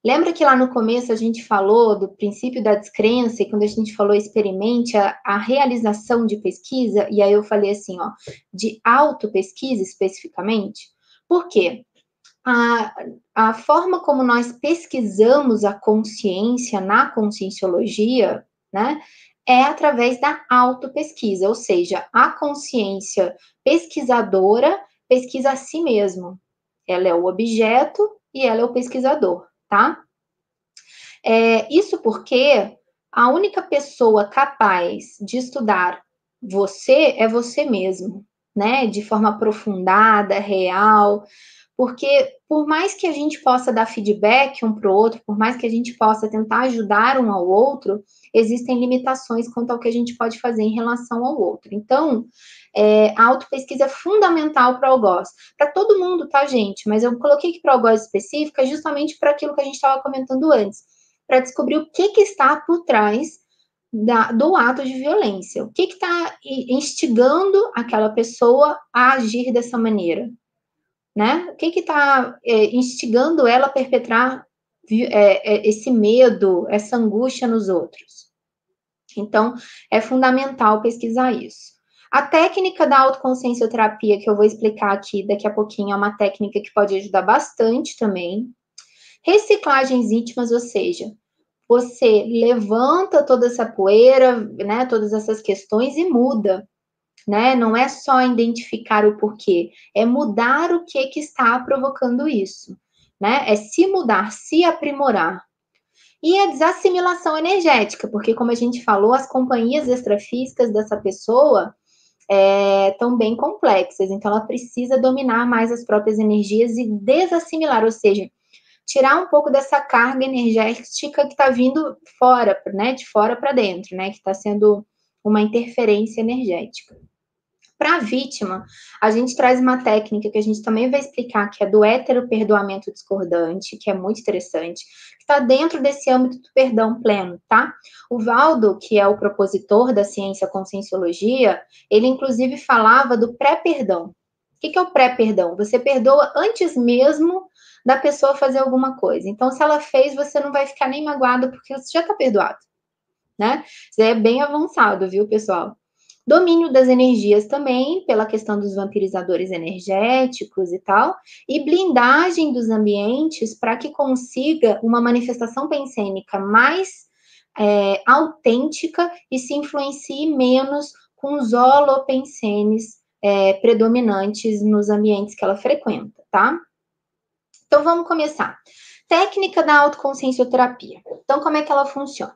Lembra que lá no começo a gente falou do princípio da descrença, e quando a gente falou experimente a, a realização de pesquisa, e aí eu falei assim, ó, de autopesquisa especificamente? Por quê? A, a forma como nós pesquisamos a consciência na conscienciologia, né, é através da autopesquisa, ou seja, a consciência pesquisadora pesquisa a si mesmo. Ela é o objeto e ela é o pesquisador, tá? É, isso porque a única pessoa capaz de estudar você é você mesmo, né? De forma aprofundada, real, porque por mais que a gente possa dar feedback um para o outro, por mais que a gente possa tentar ajudar um ao outro, existem limitações quanto ao que a gente pode fazer em relação ao outro. Então, é, a autopesquisa é fundamental para o algoz. Para todo mundo, tá, gente? Mas eu coloquei aqui para o algoz específica justamente para aquilo que a gente estava comentando antes, para descobrir o que, que está por trás da, do ato de violência. O que está instigando aquela pessoa a agir dessa maneira? Né? O que está é, instigando ela a perpetrar é, é, esse medo, essa angústia nos outros? Então, é fundamental pesquisar isso. A técnica da autoconsciencioterapia, que eu vou explicar aqui daqui a pouquinho, é uma técnica que pode ajudar bastante também. Reciclagens íntimas, ou seja, você levanta toda essa poeira, né, todas essas questões e muda, né? Não é só identificar o porquê, é mudar o que que está provocando isso, né? É se mudar, se aprimorar. E a desassimilação energética, porque como a gente falou, as companhias extrafísicas dessa pessoa estão é, bem complexas, então ela precisa dominar mais as próprias energias e desassimilar, ou seja, tirar um pouco dessa carga energética que está vindo fora, né, de fora para dentro, né, que está sendo uma interferência energética. Para a vítima, a gente traz uma técnica que a gente também vai explicar, que é do hétero perdoamento discordante, que é muito interessante, que está dentro desse âmbito do perdão pleno, tá? O Valdo, que é o propositor da ciência conscienciologia, ele inclusive falava do pré-perdão. O que, que é o pré-perdão? Você perdoa antes mesmo da pessoa fazer alguma coisa. Então, se ela fez, você não vai ficar nem magoado, porque você já está perdoado, né? Isso é bem avançado, viu, pessoal? Domínio das energias também, pela questão dos vampirizadores energéticos e tal, e blindagem dos ambientes para que consiga uma manifestação pensênica mais é, autêntica e se influencie menos com os holopensenes é, predominantes nos ambientes que ela frequenta, tá? Então vamos começar. Técnica da autoconsciencioterapia. Então, como é que ela funciona?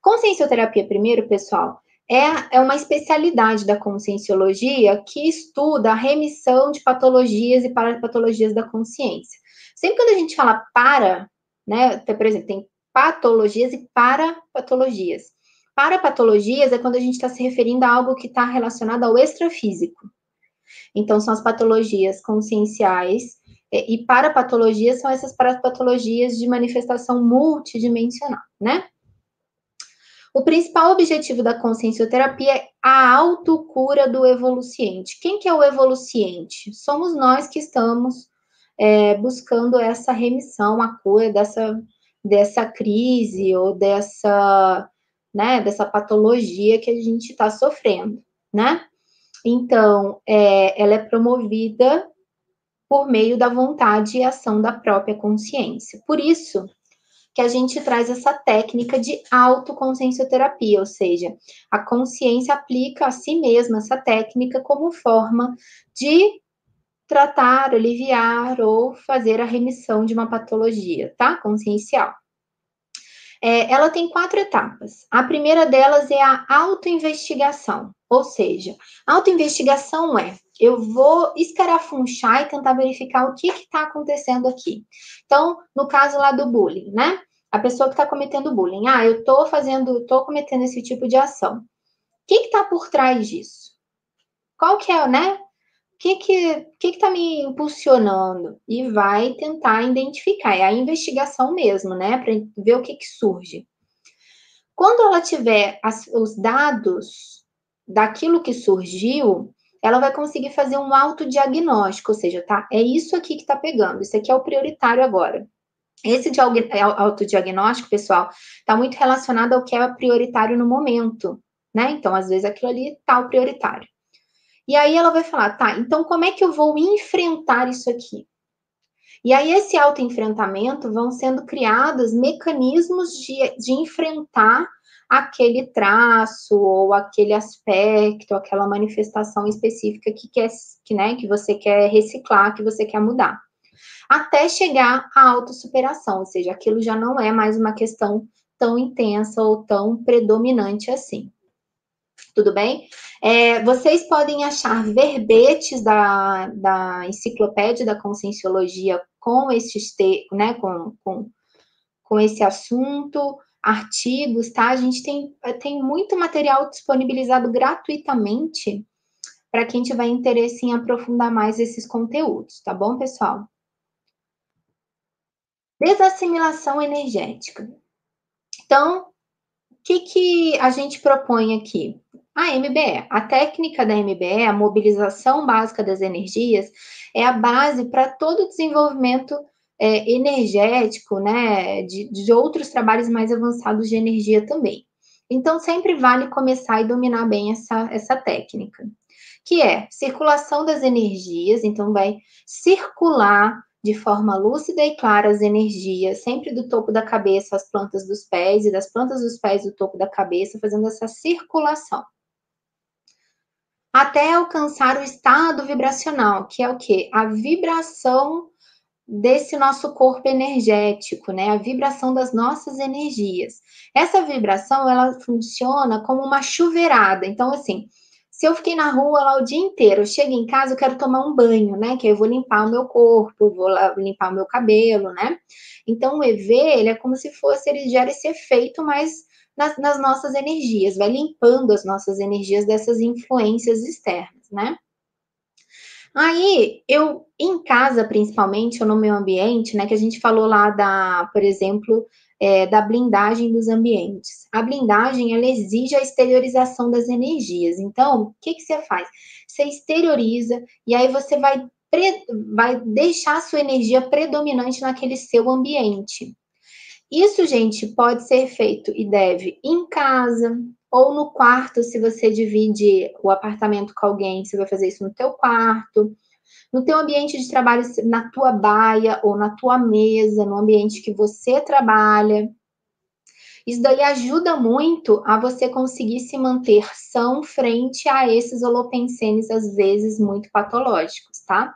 Consciencioterapia, primeiro, pessoal, é, é uma especialidade da conscienciologia que estuda a remissão de patologias e parapatologias da consciência. Sempre quando a gente fala para, né, por exemplo, tem patologias e parapatologias. Parapatologias é quando a gente está se referindo a algo que está relacionado ao extrafísico. Então, são as patologias conscienciais e parapatologias são essas parapatologias de manifestação multidimensional, né? O principal objetivo da consciencioterapia é a autocura do evoluciente. Quem que é o evoluciente? Somos nós que estamos é, buscando essa remissão, a cura dessa, dessa crise ou dessa, né, dessa patologia que a gente está sofrendo, né? Então, é, ela é promovida por meio da vontade e ação da própria consciência. Por isso, que a gente traz essa técnica de autoconsciencioterapia, ou seja, a consciência aplica a si mesma essa técnica como forma de tratar, aliviar ou fazer a remissão de uma patologia, tá? Consciencial. É, ela tem quatro etapas. A primeira delas é a autoinvestigação, ou seja, autoinvestigação é eu vou escarafunchar e tentar verificar o que está acontecendo aqui. Então, no caso lá do bullying, né? A pessoa que está cometendo bullying, ah, eu estou fazendo, estou cometendo esse tipo de ação. O que está por trás disso? Qual que é, né? O que que que está me impulsionando? E vai tentar identificar. É a investigação mesmo, né? Para ver o que que surge. Quando ela tiver as, os dados daquilo que surgiu, ela vai conseguir fazer um autodiagnóstico, ou seja, tá? É isso aqui que tá pegando, isso aqui é o prioritário agora. Esse é, autodiagnóstico, pessoal, está muito relacionado ao que é prioritário no momento, né? Então, às vezes, aquilo ali tá o prioritário. E aí ela vai falar, tá, então como é que eu vou enfrentar isso aqui? E aí, esse autoenfrentamento vão sendo criados mecanismos de, de enfrentar aquele traço ou aquele aspecto, aquela manifestação específica que, quer, que, né, que você quer reciclar, que você quer mudar. Até chegar à autossuperação, ou seja, aquilo já não é mais uma questão tão intensa ou tão predominante assim. Tudo bem? É, vocês podem achar verbetes da, da enciclopédia da conscienciologia com, esses te, né, com, com, com esse assunto artigos, tá? A gente tem, tem muito material disponibilizado gratuitamente para quem tiver interesse em aprofundar mais esses conteúdos, tá bom, pessoal? Desassimilação energética. Então, o que, que a gente propõe aqui? A MBE, a técnica da MBE, a mobilização básica das energias, é a base para todo o desenvolvimento é, energético, né, de, de outros trabalhos mais avançados de energia também. Então, sempre vale começar e dominar bem essa, essa técnica, que é circulação das energias, então vai circular de forma lúcida e clara as energias, sempre do topo da cabeça às plantas dos pés e das plantas dos pés do topo da cabeça, fazendo essa circulação. Até alcançar o estado vibracional, que é o quê? A vibração desse nosso corpo energético, né? A vibração das nossas energias. Essa vibração, ela funciona como uma chuveirada. Então, assim, se eu fiquei na rua lá o dia inteiro, eu chego em casa, eu quero tomar um banho, né? Que aí eu vou limpar o meu corpo, vou limpar o meu cabelo, né? Então, o EV, ele é como se fosse, ele gera esse efeito mais nas, nas nossas energias, vai limpando as nossas energias dessas influências externas, né? Aí, eu, em casa, principalmente, ou no meu ambiente, né, que a gente falou lá da, por exemplo, é, da blindagem dos ambientes. A blindagem, ela exige a exteriorização das energias. Então, o que, que você faz? Você exterioriza e aí você vai vai deixar a sua energia predominante naquele seu ambiente. Isso, gente, pode ser feito e deve em casa ou no quarto, se você divide o apartamento com alguém, você vai fazer isso no teu quarto, no teu ambiente de trabalho, na tua baia ou na tua mesa, no ambiente que você trabalha. Isso daí ajuda muito a você conseguir se manter são frente a esses holopensenes, às vezes, muito patológicos, tá?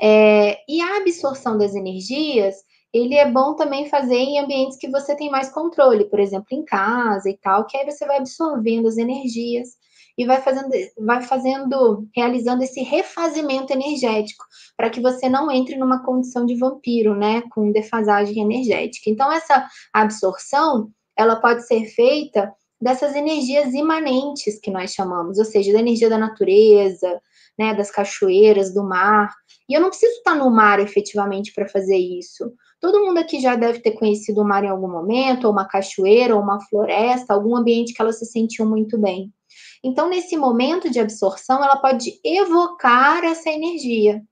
É, e a absorção das energias, ele é bom também fazer em ambientes que você tem mais controle, por exemplo, em casa e tal, que aí você vai absorvendo as energias e vai fazendo, vai fazendo, realizando esse refazimento energético, para que você não entre numa condição de vampiro, né, com defasagem energética. Então, essa absorção, ela pode ser feita dessas energias imanentes que nós chamamos, ou seja, da energia da natureza, né, das cachoeiras, do mar. E eu não preciso estar no mar efetivamente para fazer isso. Todo mundo aqui já deve ter conhecido o mar em algum momento, ou uma cachoeira, ou uma floresta, algum ambiente que ela se sentiu muito bem. Então, nesse momento de absorção, ela pode evocar essa energia,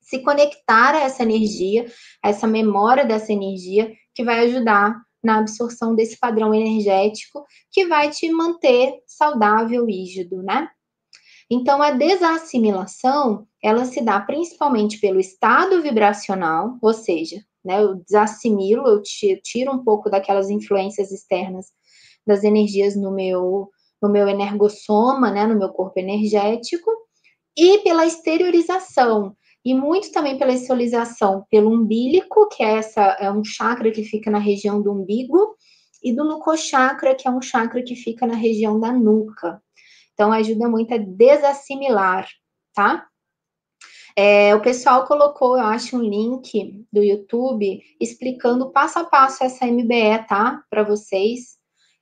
se conectar a essa energia, a essa memória dessa energia, que vai ajudar na absorção desse padrão energético, que vai te manter saudável, rígido, né? Então, a desassimilação, ela se dá principalmente pelo estado vibracional, ou seja, né, eu desassimilo, eu tiro um pouco daquelas influências externas das energias no meu no meu energossoma, né, no meu corpo energético, e pela exteriorização, e muito também pela exteriorização pelo umbilico, que é essa é um chakra que fica na região do umbigo, e do nucochakra, que é um chakra que fica na região da nuca. Então ajuda muito a desassimilar, tá? É, o pessoal colocou, eu acho, um link do YouTube explicando passo a passo essa MBE, tá? Para vocês.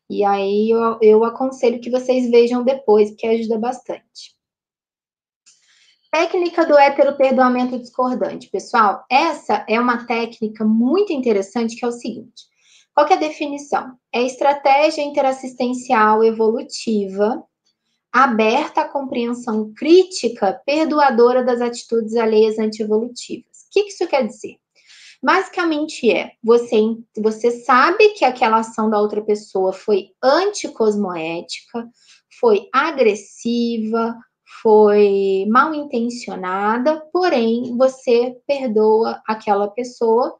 E aí eu, eu aconselho que vocês vejam depois, porque ajuda bastante. Técnica do heteroperdoamento discordante. Pessoal, essa é uma técnica muito interessante que é o seguinte. Qual é a definição? É estratégia interassistencial evolutiva aberta à compreensão crítica perdoadora das atitudes alheias antievolutivas. O que isso quer dizer? Basicamente é, você, você sabe que aquela ação da outra pessoa foi anticosmoética, foi agressiva, foi mal intencionada, porém você perdoa aquela pessoa,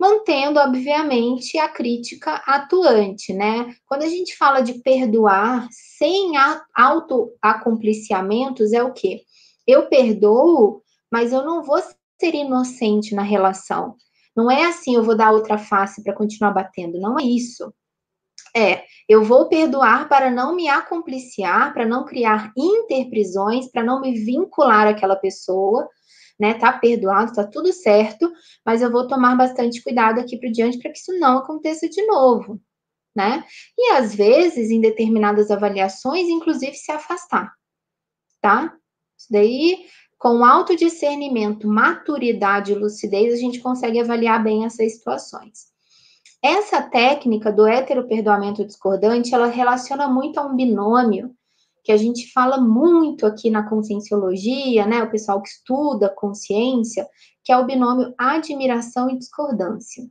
mantendo, obviamente, a crítica atuante, né? Quando a gente fala de perdoar sem autoacompliciamentos, é o quê? Eu perdoo, mas eu não vou ser inocente na relação. Não é assim, eu vou dar outra face para continuar batendo. Não é isso. É, eu vou perdoar para não me acompliciar, para não criar interprisões, para não me vincular àquela pessoa, né? Tá perdoado, tá tudo certo, mas eu vou tomar bastante cuidado aqui para diante para que isso não aconteça de novo, né? E às vezes, em determinadas avaliações, inclusive se afastar, tá? Isso daí com autodiscernimento, maturidade e lucidez, a gente consegue avaliar bem essas situações. Essa técnica do heteroperdoamento discordante, ela relaciona muito a um binômio que a gente fala muito aqui na conscienciologia, né? O pessoal que estuda consciência, que é o binômio admiração e discordância.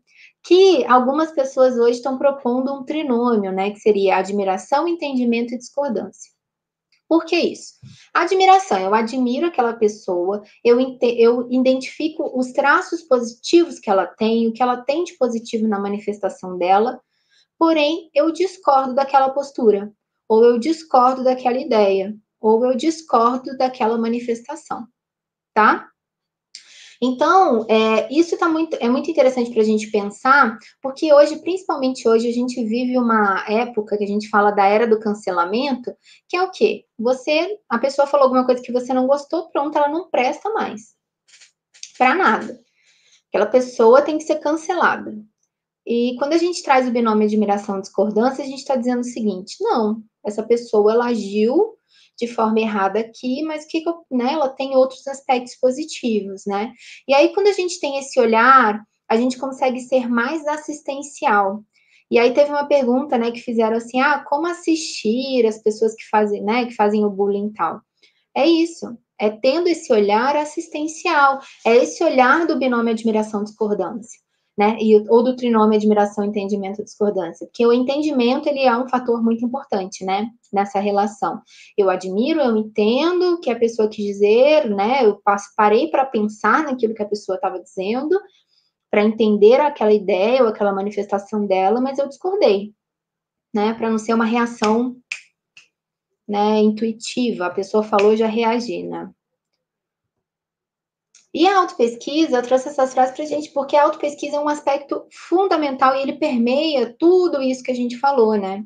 Que algumas pessoas hoje estão propondo um trinômio, né? Que seria admiração, entendimento e discordância. Por que isso? Admiração, eu admiro aquela pessoa, eu, eu identifico os traços positivos que ela tem, o que ela tem de positivo na manifestação dela, porém eu discordo daquela postura, ou eu discordo daquela ideia, ou eu discordo daquela manifestação, tá? Então, é, isso tá muito, é muito interessante para a gente pensar, porque hoje, principalmente hoje, a gente vive uma época que a gente fala da era do cancelamento, que é o quê? Você, a pessoa falou alguma coisa que você não gostou, pronto, ela não presta mais. Para nada. Aquela pessoa tem que ser cancelada. E quando a gente traz o binômio admiração e discordância, a gente está dizendo o seguinte: não, essa pessoa ela agiu de forma errada aqui, mas que né, ela tem outros aspectos positivos, né? E aí, quando a gente tem esse olhar, a gente consegue ser mais assistencial. E aí teve uma pergunta, né, que fizeram assim, ah, como assistir as pessoas que fazem, né, que fazem o bullying e tal. É isso, é tendo esse olhar assistencial, é esse olhar do binômio admiração-discordância né? E, ou do trinômio admiração, entendimento, discordância. Porque o entendimento, ele é um fator muito importante, né? Nessa relação. Eu admiro, eu entendo o que a pessoa quis dizer, né? Eu parei para pensar naquilo que a pessoa estava dizendo, para entender aquela ideia ou aquela manifestação dela, mas eu discordei, né? Para não ser uma reação né, intuitiva. A pessoa falou, já reagi, né? E a autopesquisa, eu trouxe essas frases para a gente, porque a autopesquisa é um aspecto fundamental e ele permeia tudo isso que a gente falou, né?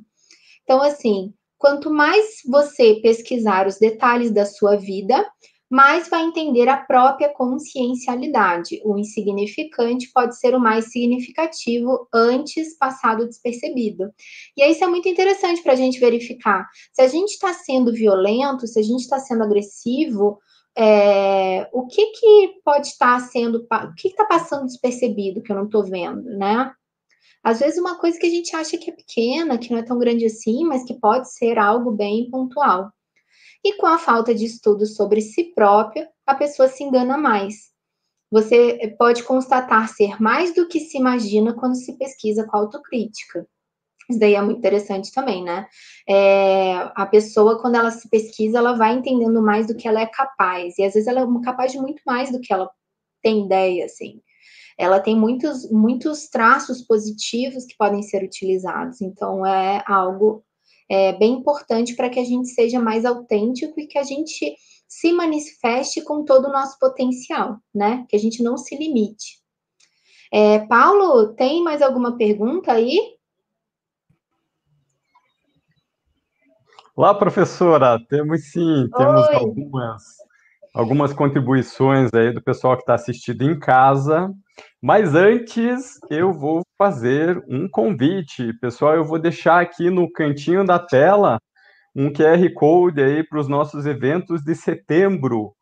Então, assim, quanto mais você pesquisar os detalhes da sua vida, mais vai entender a própria consciencialidade. O insignificante pode ser o mais significativo antes passado despercebido. E isso é muito interessante para a gente verificar. Se a gente está sendo violento, se a gente está sendo agressivo, é, o que, que pode estar sendo, o que está passando despercebido que eu não estou vendo, né? Às vezes uma coisa que a gente acha que é pequena, que não é tão grande assim, mas que pode ser algo bem pontual. E com a falta de estudo sobre si própria, a pessoa se engana mais. Você pode constatar ser mais do que se imagina quando se pesquisa com autocrítica. Isso daí é muito interessante também, né? É, a pessoa, quando ela se pesquisa, ela vai entendendo mais do que ela é capaz. E às vezes ela é capaz de muito mais do que ela tem ideia, assim. Ela tem muitos, muitos traços positivos que podem ser utilizados. Então, é algo é, bem importante para que a gente seja mais autêntico e que a gente se manifeste com todo o nosso potencial, né? Que a gente não se limite. É, Paulo, tem mais alguma pergunta aí? Olá, professora. Temos sim, temos algumas, algumas contribuições aí do pessoal que está assistindo em casa. Mas antes, eu vou fazer um convite. Pessoal, eu vou deixar aqui no cantinho da tela um QR Code aí para os nossos eventos de setembro.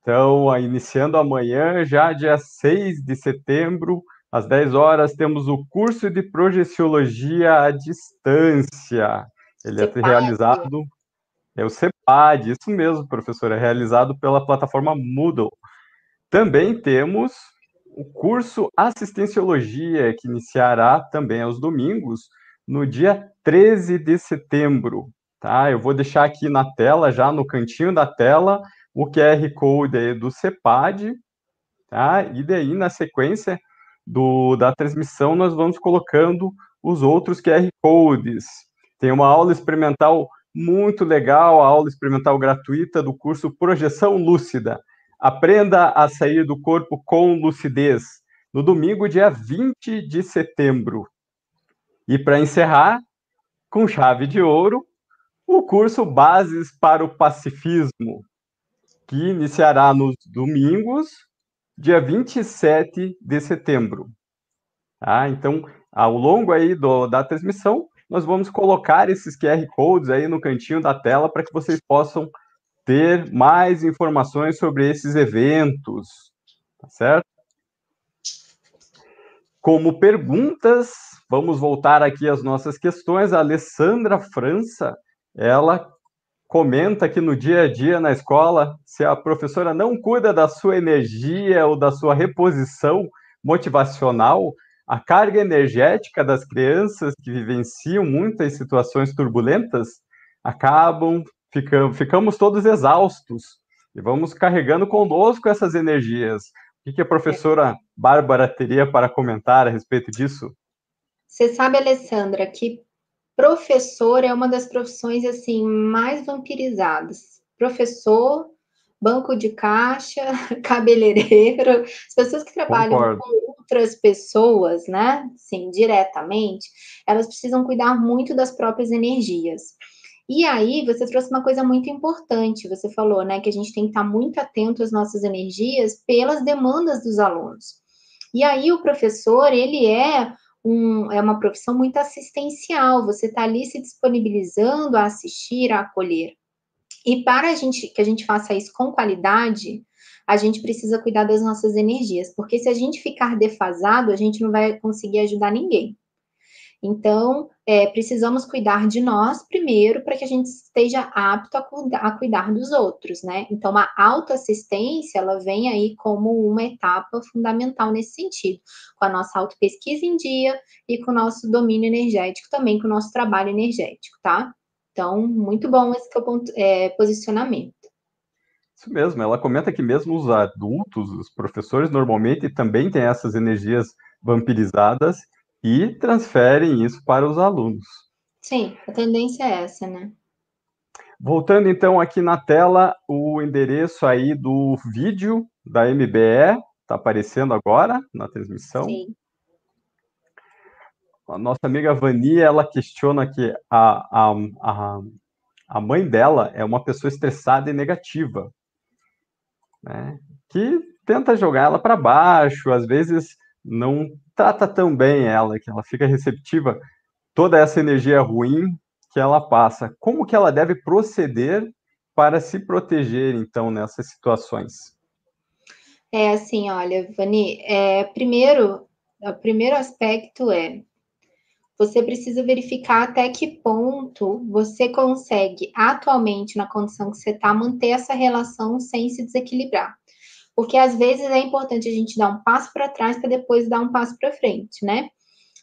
Então, iniciando amanhã, já dia 6 de setembro, às 10 horas, temos o curso de projeciologia à distância. Ele é realizado, é o CEPAD, isso mesmo, professor, é realizado pela plataforma Moodle. Também temos o curso Assistenciologia, que iniciará também aos domingos, no dia 13 de setembro. Tá? Eu vou deixar aqui na tela, já no cantinho da tela, o QR Code do CEPAD, tá? e daí, na sequência do, da transmissão, nós vamos colocando os outros QR Codes. Tem uma aula experimental muito legal, a aula experimental gratuita do curso Projeção Lúcida. Aprenda a sair do corpo com lucidez, no domingo, dia 20 de setembro. E para encerrar, com chave de ouro, o curso Bases para o Pacifismo, que iniciará nos domingos, dia 27 de setembro. Tá? Então, ao longo aí do, da transmissão, nós vamos colocar esses QR Codes aí no cantinho da tela para que vocês possam ter mais informações sobre esses eventos, tá certo? Como perguntas, vamos voltar aqui às nossas questões. A Alessandra França, ela comenta que no dia a dia na escola, se a professora não cuida da sua energia ou da sua reposição motivacional, a carga energética das crianças que vivenciam muitas situações turbulentas acabam, ficam, ficamos todos exaustos e vamos carregando conosco essas energias. O que a professora Bárbara teria para comentar a respeito disso? Você sabe, Alessandra, que professor é uma das profissões assim mais vampirizadas. Professor, banco de caixa, cabeleireiro, as pessoas que trabalham Concordo. com outras pessoas, né, sim, diretamente, elas precisam cuidar muito das próprias energias. E aí, você trouxe uma coisa muito importante, você falou, né, que a gente tem que estar muito atento às nossas energias pelas demandas dos alunos. E aí, o professor, ele é um, é uma profissão muito assistencial, você está ali se disponibilizando a assistir, a acolher. E para a gente que a gente faça isso com qualidade, a gente precisa cuidar das nossas energias, porque se a gente ficar defasado, a gente não vai conseguir ajudar ninguém. Então, é, precisamos cuidar de nós primeiro para que a gente esteja apto a cuidar, a cuidar dos outros, né? Então, a autoassistência, ela vem aí como uma etapa fundamental nesse sentido, com a nossa autopesquisa em dia e com o nosso domínio energético também, com o nosso trabalho energético, tá? Então, muito bom esse ponto, é, posicionamento. Isso mesmo, ela comenta que mesmo os adultos, os professores, normalmente também têm essas energias vampirizadas e transferem isso para os alunos. Sim, a tendência é essa, né? Voltando então aqui na tela, o endereço aí do vídeo da MBE está aparecendo agora na transmissão. Sim. A nossa amiga Vani, ela questiona que a, a, a, a mãe dela é uma pessoa estressada e negativa, né? que tenta jogar ela para baixo, às vezes não trata tão bem ela, que ela fica receptiva toda essa energia ruim que ela passa. Como que ela deve proceder para se proteger, então, nessas situações? É assim, olha, Vani, é, primeiro, o primeiro aspecto é você precisa verificar até que ponto você consegue, atualmente, na condição que você está, manter essa relação sem se desequilibrar porque às vezes é importante a gente dar um passo para trás para depois dar um passo para frente, né?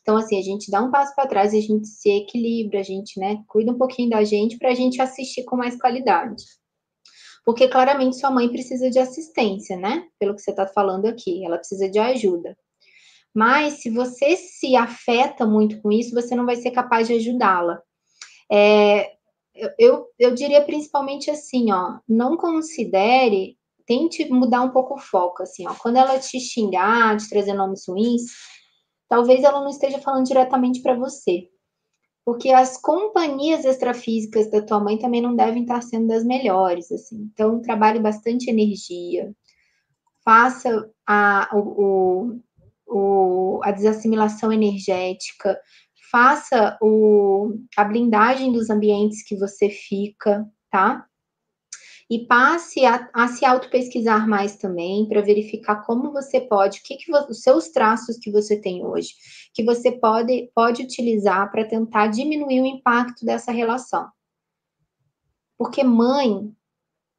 Então, assim, a gente dá um passo para trás, a gente se equilibra, a gente, né, cuida um pouquinho da gente para a gente assistir com mais qualidade. Porque claramente sua mãe precisa de assistência, né? Pelo que você está falando aqui, ela precisa de ajuda. Mas se você se afeta muito com isso, você não vai ser capaz de ajudá-la. É, eu, eu diria principalmente assim, ó, não considere tente mudar um pouco o foco, assim, ó. Quando ela te xingar, te trazer nomes ruins, talvez ela não esteja falando diretamente para você. Porque as companhias extrafísicas da tua mãe também não devem estar sendo das melhores, assim. Então, trabalhe bastante energia. Faça a, o, o, a desassimilação energética. Faça o, a blindagem dos ambientes que você fica, tá? e passe a, a se auto-pesquisar mais também para verificar como você pode, o que, que os seus traços que você tem hoje, que você pode, pode utilizar para tentar diminuir o impacto dessa relação. Porque mãe,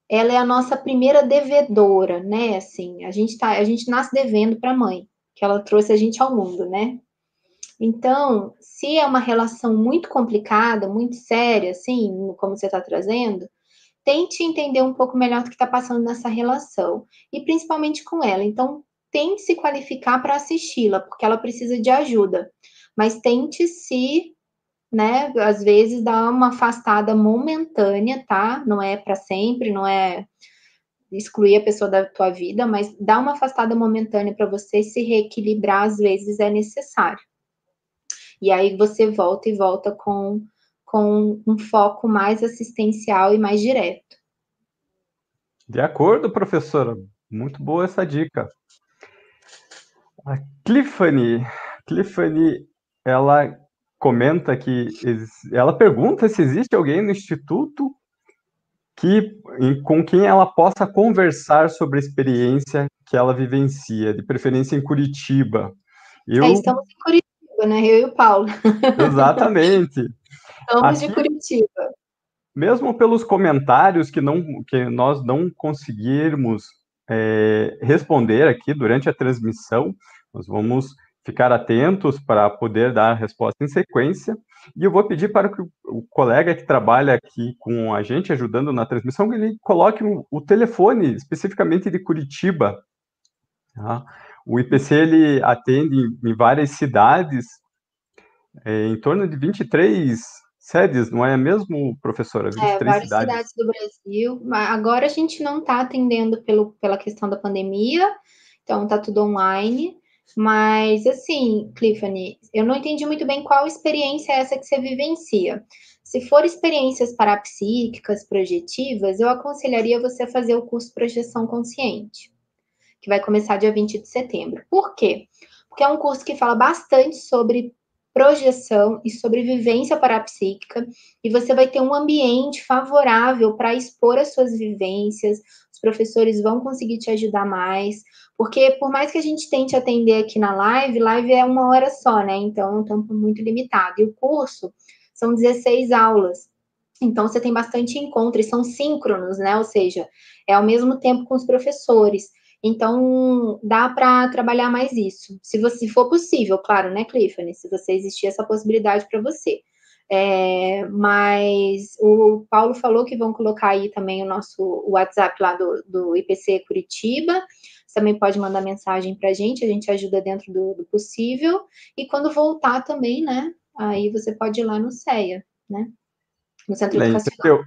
ela é a nossa primeira devedora, né? Assim, a gente tá, a gente nasce devendo para mãe, que ela trouxe a gente ao mundo, né? Então, se é uma relação muito complicada, muito séria, assim, como você está trazendo, tente entender um pouco melhor do que está passando nessa relação e principalmente com ela. Então, tente se qualificar para assisti-la, porque ela precisa de ajuda. Mas tente se, né, às vezes dar uma afastada momentânea, tá? Não é para sempre, não é excluir a pessoa da tua vida, mas dar uma afastada momentânea para você se reequilibrar, às vezes é necessário. E aí você volta e volta com com um foco mais assistencial e mais direto. De acordo, professora. Muito boa essa dica. A Cliffany, Cliffany, ela comenta que ela pergunta se existe alguém no instituto que com quem ela possa conversar sobre a experiência que ela vivencia, de preferência em Curitiba. Eu... É, estamos em Curitiba, né? Eu e o Paulo. Exatamente. Estamos Aqui, de Curitiba. Mesmo pelos comentários que, não, que nós não conseguirmos é, responder aqui durante a transmissão, nós vamos ficar atentos para poder dar a resposta em sequência. E eu vou pedir para que o colega que trabalha aqui com a gente, ajudando na transmissão, que ele coloque o, o telefone especificamente de Curitiba. Tá? O IPC ele atende em várias cidades, é, em torno de 23 sedes, não é mesmo, professora? 23 é, várias cidades. cidades do Brasil. Agora a gente não está atendendo pelo, pela questão da pandemia, então está tudo online. Mas, assim, Cliffany, eu não entendi muito bem qual experiência é essa que você vivencia. Se for experiências parapsíquicas, projetivas, eu aconselharia você a fazer o curso Projeção Consciente, que vai começar dia 20 de setembro. Por quê? Porque é um curso que fala bastante sobre projeção e sobrevivência parapsíquica, e você vai ter um ambiente favorável para expor as suas vivências, professores vão conseguir te ajudar mais, porque por mais que a gente tente atender aqui na live, live é uma hora só, né? Então é um tempo muito limitado. E o curso são 16 aulas. Então você tem bastante encontro e são síncronos, né? Ou seja, é ao mesmo tempo com os professores. Então, dá para trabalhar mais isso. Se você for possível, claro, né, Cliffany? Se você existir essa possibilidade para você. É, mas o Paulo falou que vão colocar aí também o nosso WhatsApp lá do, do IPC Curitiba. Você também pode mandar mensagem para a gente, a gente ajuda dentro do, do, possível. E quando voltar também, né? Aí você pode ir lá no CEA, né? No Centro Bem, Educacional.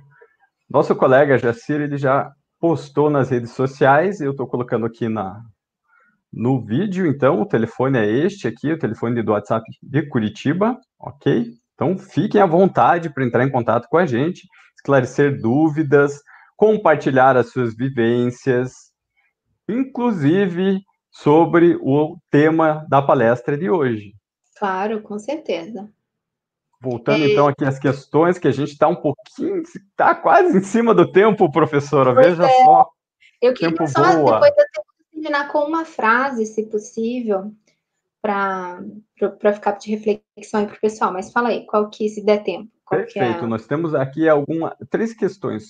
Nosso colega Jacir, ele já postou nas redes sociais, eu estou colocando aqui na, no vídeo, então, o telefone é este aqui, o telefone do WhatsApp de Curitiba, ok? Então, fiquem à vontade para entrar em contato com a gente, esclarecer dúvidas, compartilhar as suas vivências, inclusive sobre o tema da palestra de hoje. Claro, com certeza. Voltando, é... então, aqui às questões, que a gente está um pouquinho, está quase em cima do tempo, professora, pois veja é. só. Eu queria tempo só, boa. depois eu terminar com uma frase, se possível, para ficar de reflexão aí para o pessoal. Mas fala aí, qual que, se der tempo. É Perfeito, é... nós temos aqui alguma, três questões.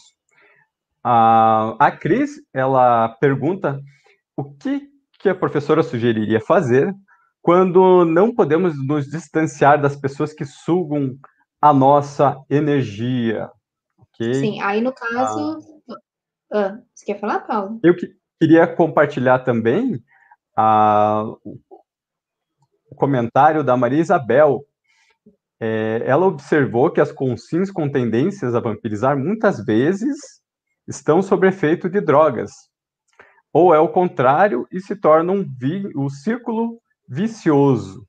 A, a Cris, ela pergunta o que, que a professora sugeriria fazer quando não podemos nos distanciar das pessoas que sugam a nossa energia. Okay? Sim, aí no caso. Ah, ah, você quer falar, Paulo? Eu que, queria compartilhar também a, o comentário da Maria Isabel. É, ela observou que as consins com tendências a vampirizar muitas vezes estão sob efeito de drogas. Ou é o contrário e se torna um, vi, um círculo vicioso.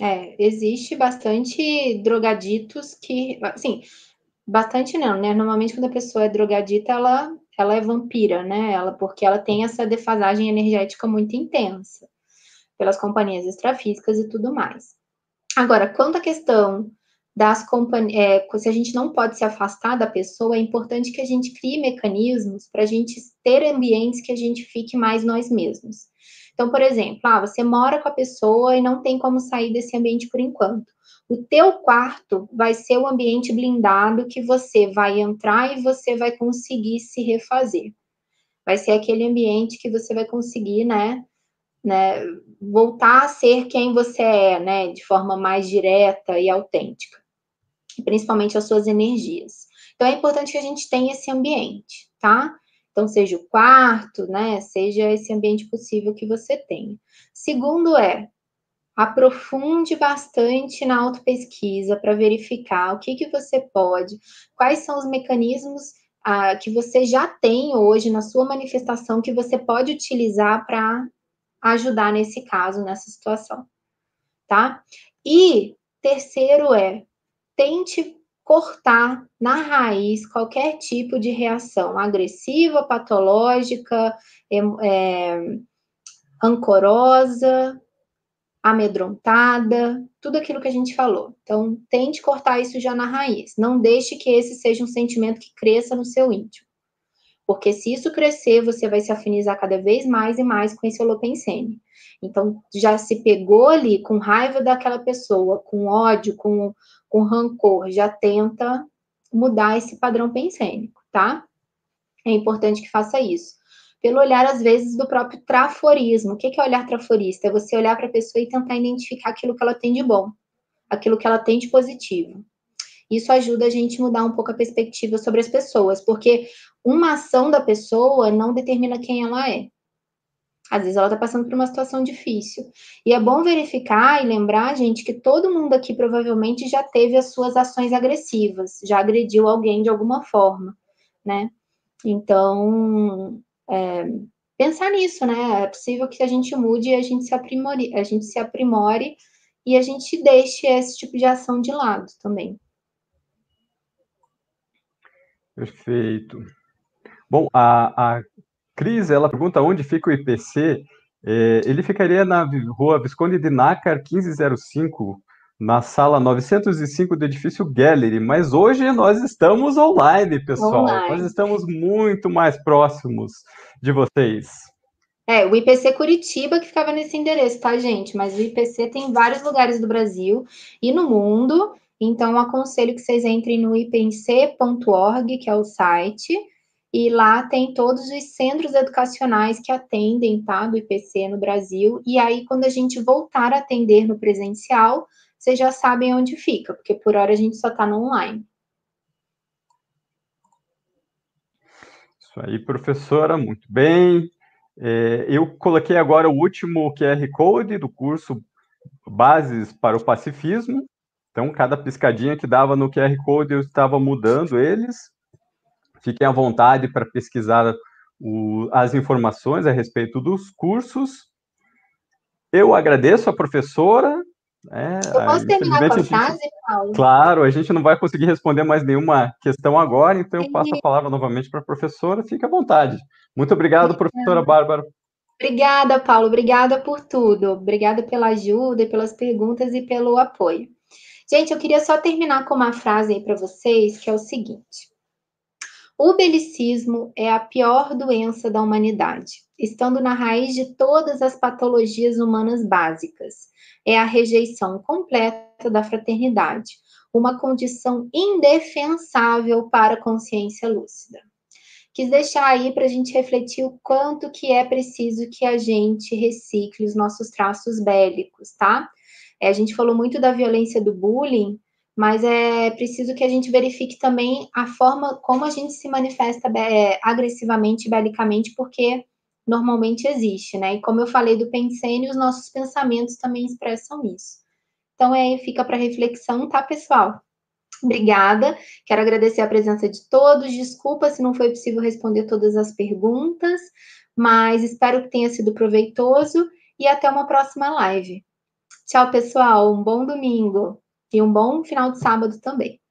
É, existe bastante drogaditos que, assim, bastante não, né? Normalmente quando a pessoa é drogadita, ela, ela é vampira, né? Ela, porque ela tem essa defasagem energética muito intensa pelas companhias extrafísicas e tudo mais. Agora, quanto à questão das companhias, é, se a gente não pode se afastar da pessoa, é importante que a gente crie mecanismos para a gente ter ambientes que a gente fique mais nós mesmos. Então, por exemplo, ah, você mora com a pessoa e não tem como sair desse ambiente por enquanto. O teu quarto vai ser o ambiente blindado que você vai entrar e você vai conseguir se refazer. Vai ser aquele ambiente que você vai conseguir, né, né, voltar a ser quem você é, né, de forma mais direta e autêntica, principalmente as suas energias. Então é importante que a gente tenha esse ambiente, tá? Então, seja o quarto, né? Seja esse ambiente possível que você tenha. Segundo é, aprofunde bastante na autopesquisa para verificar o que, que você pode, quais são os mecanismos ah, que você já tem hoje na sua manifestação que você pode utilizar para ajudar nesse caso, nessa situação, tá? E terceiro é, tente cortar na raiz qualquer tipo de reação agressiva, patológica, é, rancorosa, amedrontada, tudo aquilo que a gente falou. Então, tente cortar isso já na raiz. Não deixe que esse seja um sentimento que cresça no seu íntimo. Porque se isso crescer, você vai se afinizar cada vez mais e mais com esse holopensene. Então, já se pegou ali com raiva daquela pessoa, com ódio, com com rancor, já tenta mudar esse padrão pensênico, tá? É importante que faça isso. Pelo olhar, às vezes, do próprio traforismo. O que é olhar traforista? É você olhar para a pessoa e tentar identificar aquilo que ela tem de bom, aquilo que ela tem de positivo. Isso ajuda a gente a mudar um pouco a perspectiva sobre as pessoas, porque uma ação da pessoa não determina quem ela é. Às vezes ela está passando por uma situação difícil. E é bom verificar e lembrar, gente, que todo mundo aqui provavelmente já teve as suas ações agressivas, já agrediu alguém de alguma forma, né? Então, é, pensar nisso, né? É possível que a gente mude e a gente se aprimore, a gente se aprimore e a gente deixe esse tipo de ação de lado também. Perfeito. Bom, a, a Cris, ela pergunta onde fica o IPC. É, ele ficaria na rua Visconde de Nácar, 1505, na sala 905 do edifício Gallery, mas hoje nós estamos online, pessoal. Online. Nós estamos muito mais próximos de vocês. É, o IPC Curitiba que ficava nesse endereço, tá, gente? Mas o IPC tem em vários lugares do Brasil e no mundo. Então, aconselho que vocês entrem no ipnc.org, que é o site, e lá tem todos os centros educacionais que atendem, tá, do IPC no Brasil. E aí, quando a gente voltar a atender no presencial, vocês já sabem onde fica, porque por hora a gente só está no online. Isso aí, professora, muito bem. É, eu coloquei agora o último QR Code do curso Bases para o Pacifismo. Então, cada piscadinha que dava no QR Code, eu estava mudando eles. Fiquem à vontade para pesquisar o, as informações a respeito dos cursos. Eu agradeço a professora é, eu posso terminar com a frase, Paulo? Claro, a gente não vai conseguir responder mais nenhuma questão agora, então eu passo a palavra novamente para a professora, fique à vontade. Muito obrigado, professora Bárbara. Obrigada, Paulo, obrigada por tudo. Obrigada pela ajuda, pelas perguntas e pelo apoio. Gente, eu queria só terminar com uma frase aí para vocês, que é o seguinte. O belicismo é a pior doença da humanidade, estando na raiz de todas as patologias humanas básicas é a rejeição completa da fraternidade, uma condição indefensável para a consciência lúcida. Quis deixar aí para a gente refletir o quanto que é preciso que a gente recicle os nossos traços bélicos, tá? É, a gente falou muito da violência do bullying, mas é preciso que a gente verifique também a forma como a gente se manifesta é, agressivamente, belicamente, porque normalmente existe, né? E como eu falei do pensene, os nossos pensamentos também expressam isso. Então, é, fica para reflexão, tá, pessoal? Obrigada. Quero agradecer a presença de todos. Desculpa se não foi possível responder todas as perguntas, mas espero que tenha sido proveitoso e até uma próxima live. Tchau, pessoal. Um bom domingo e um bom final de sábado também.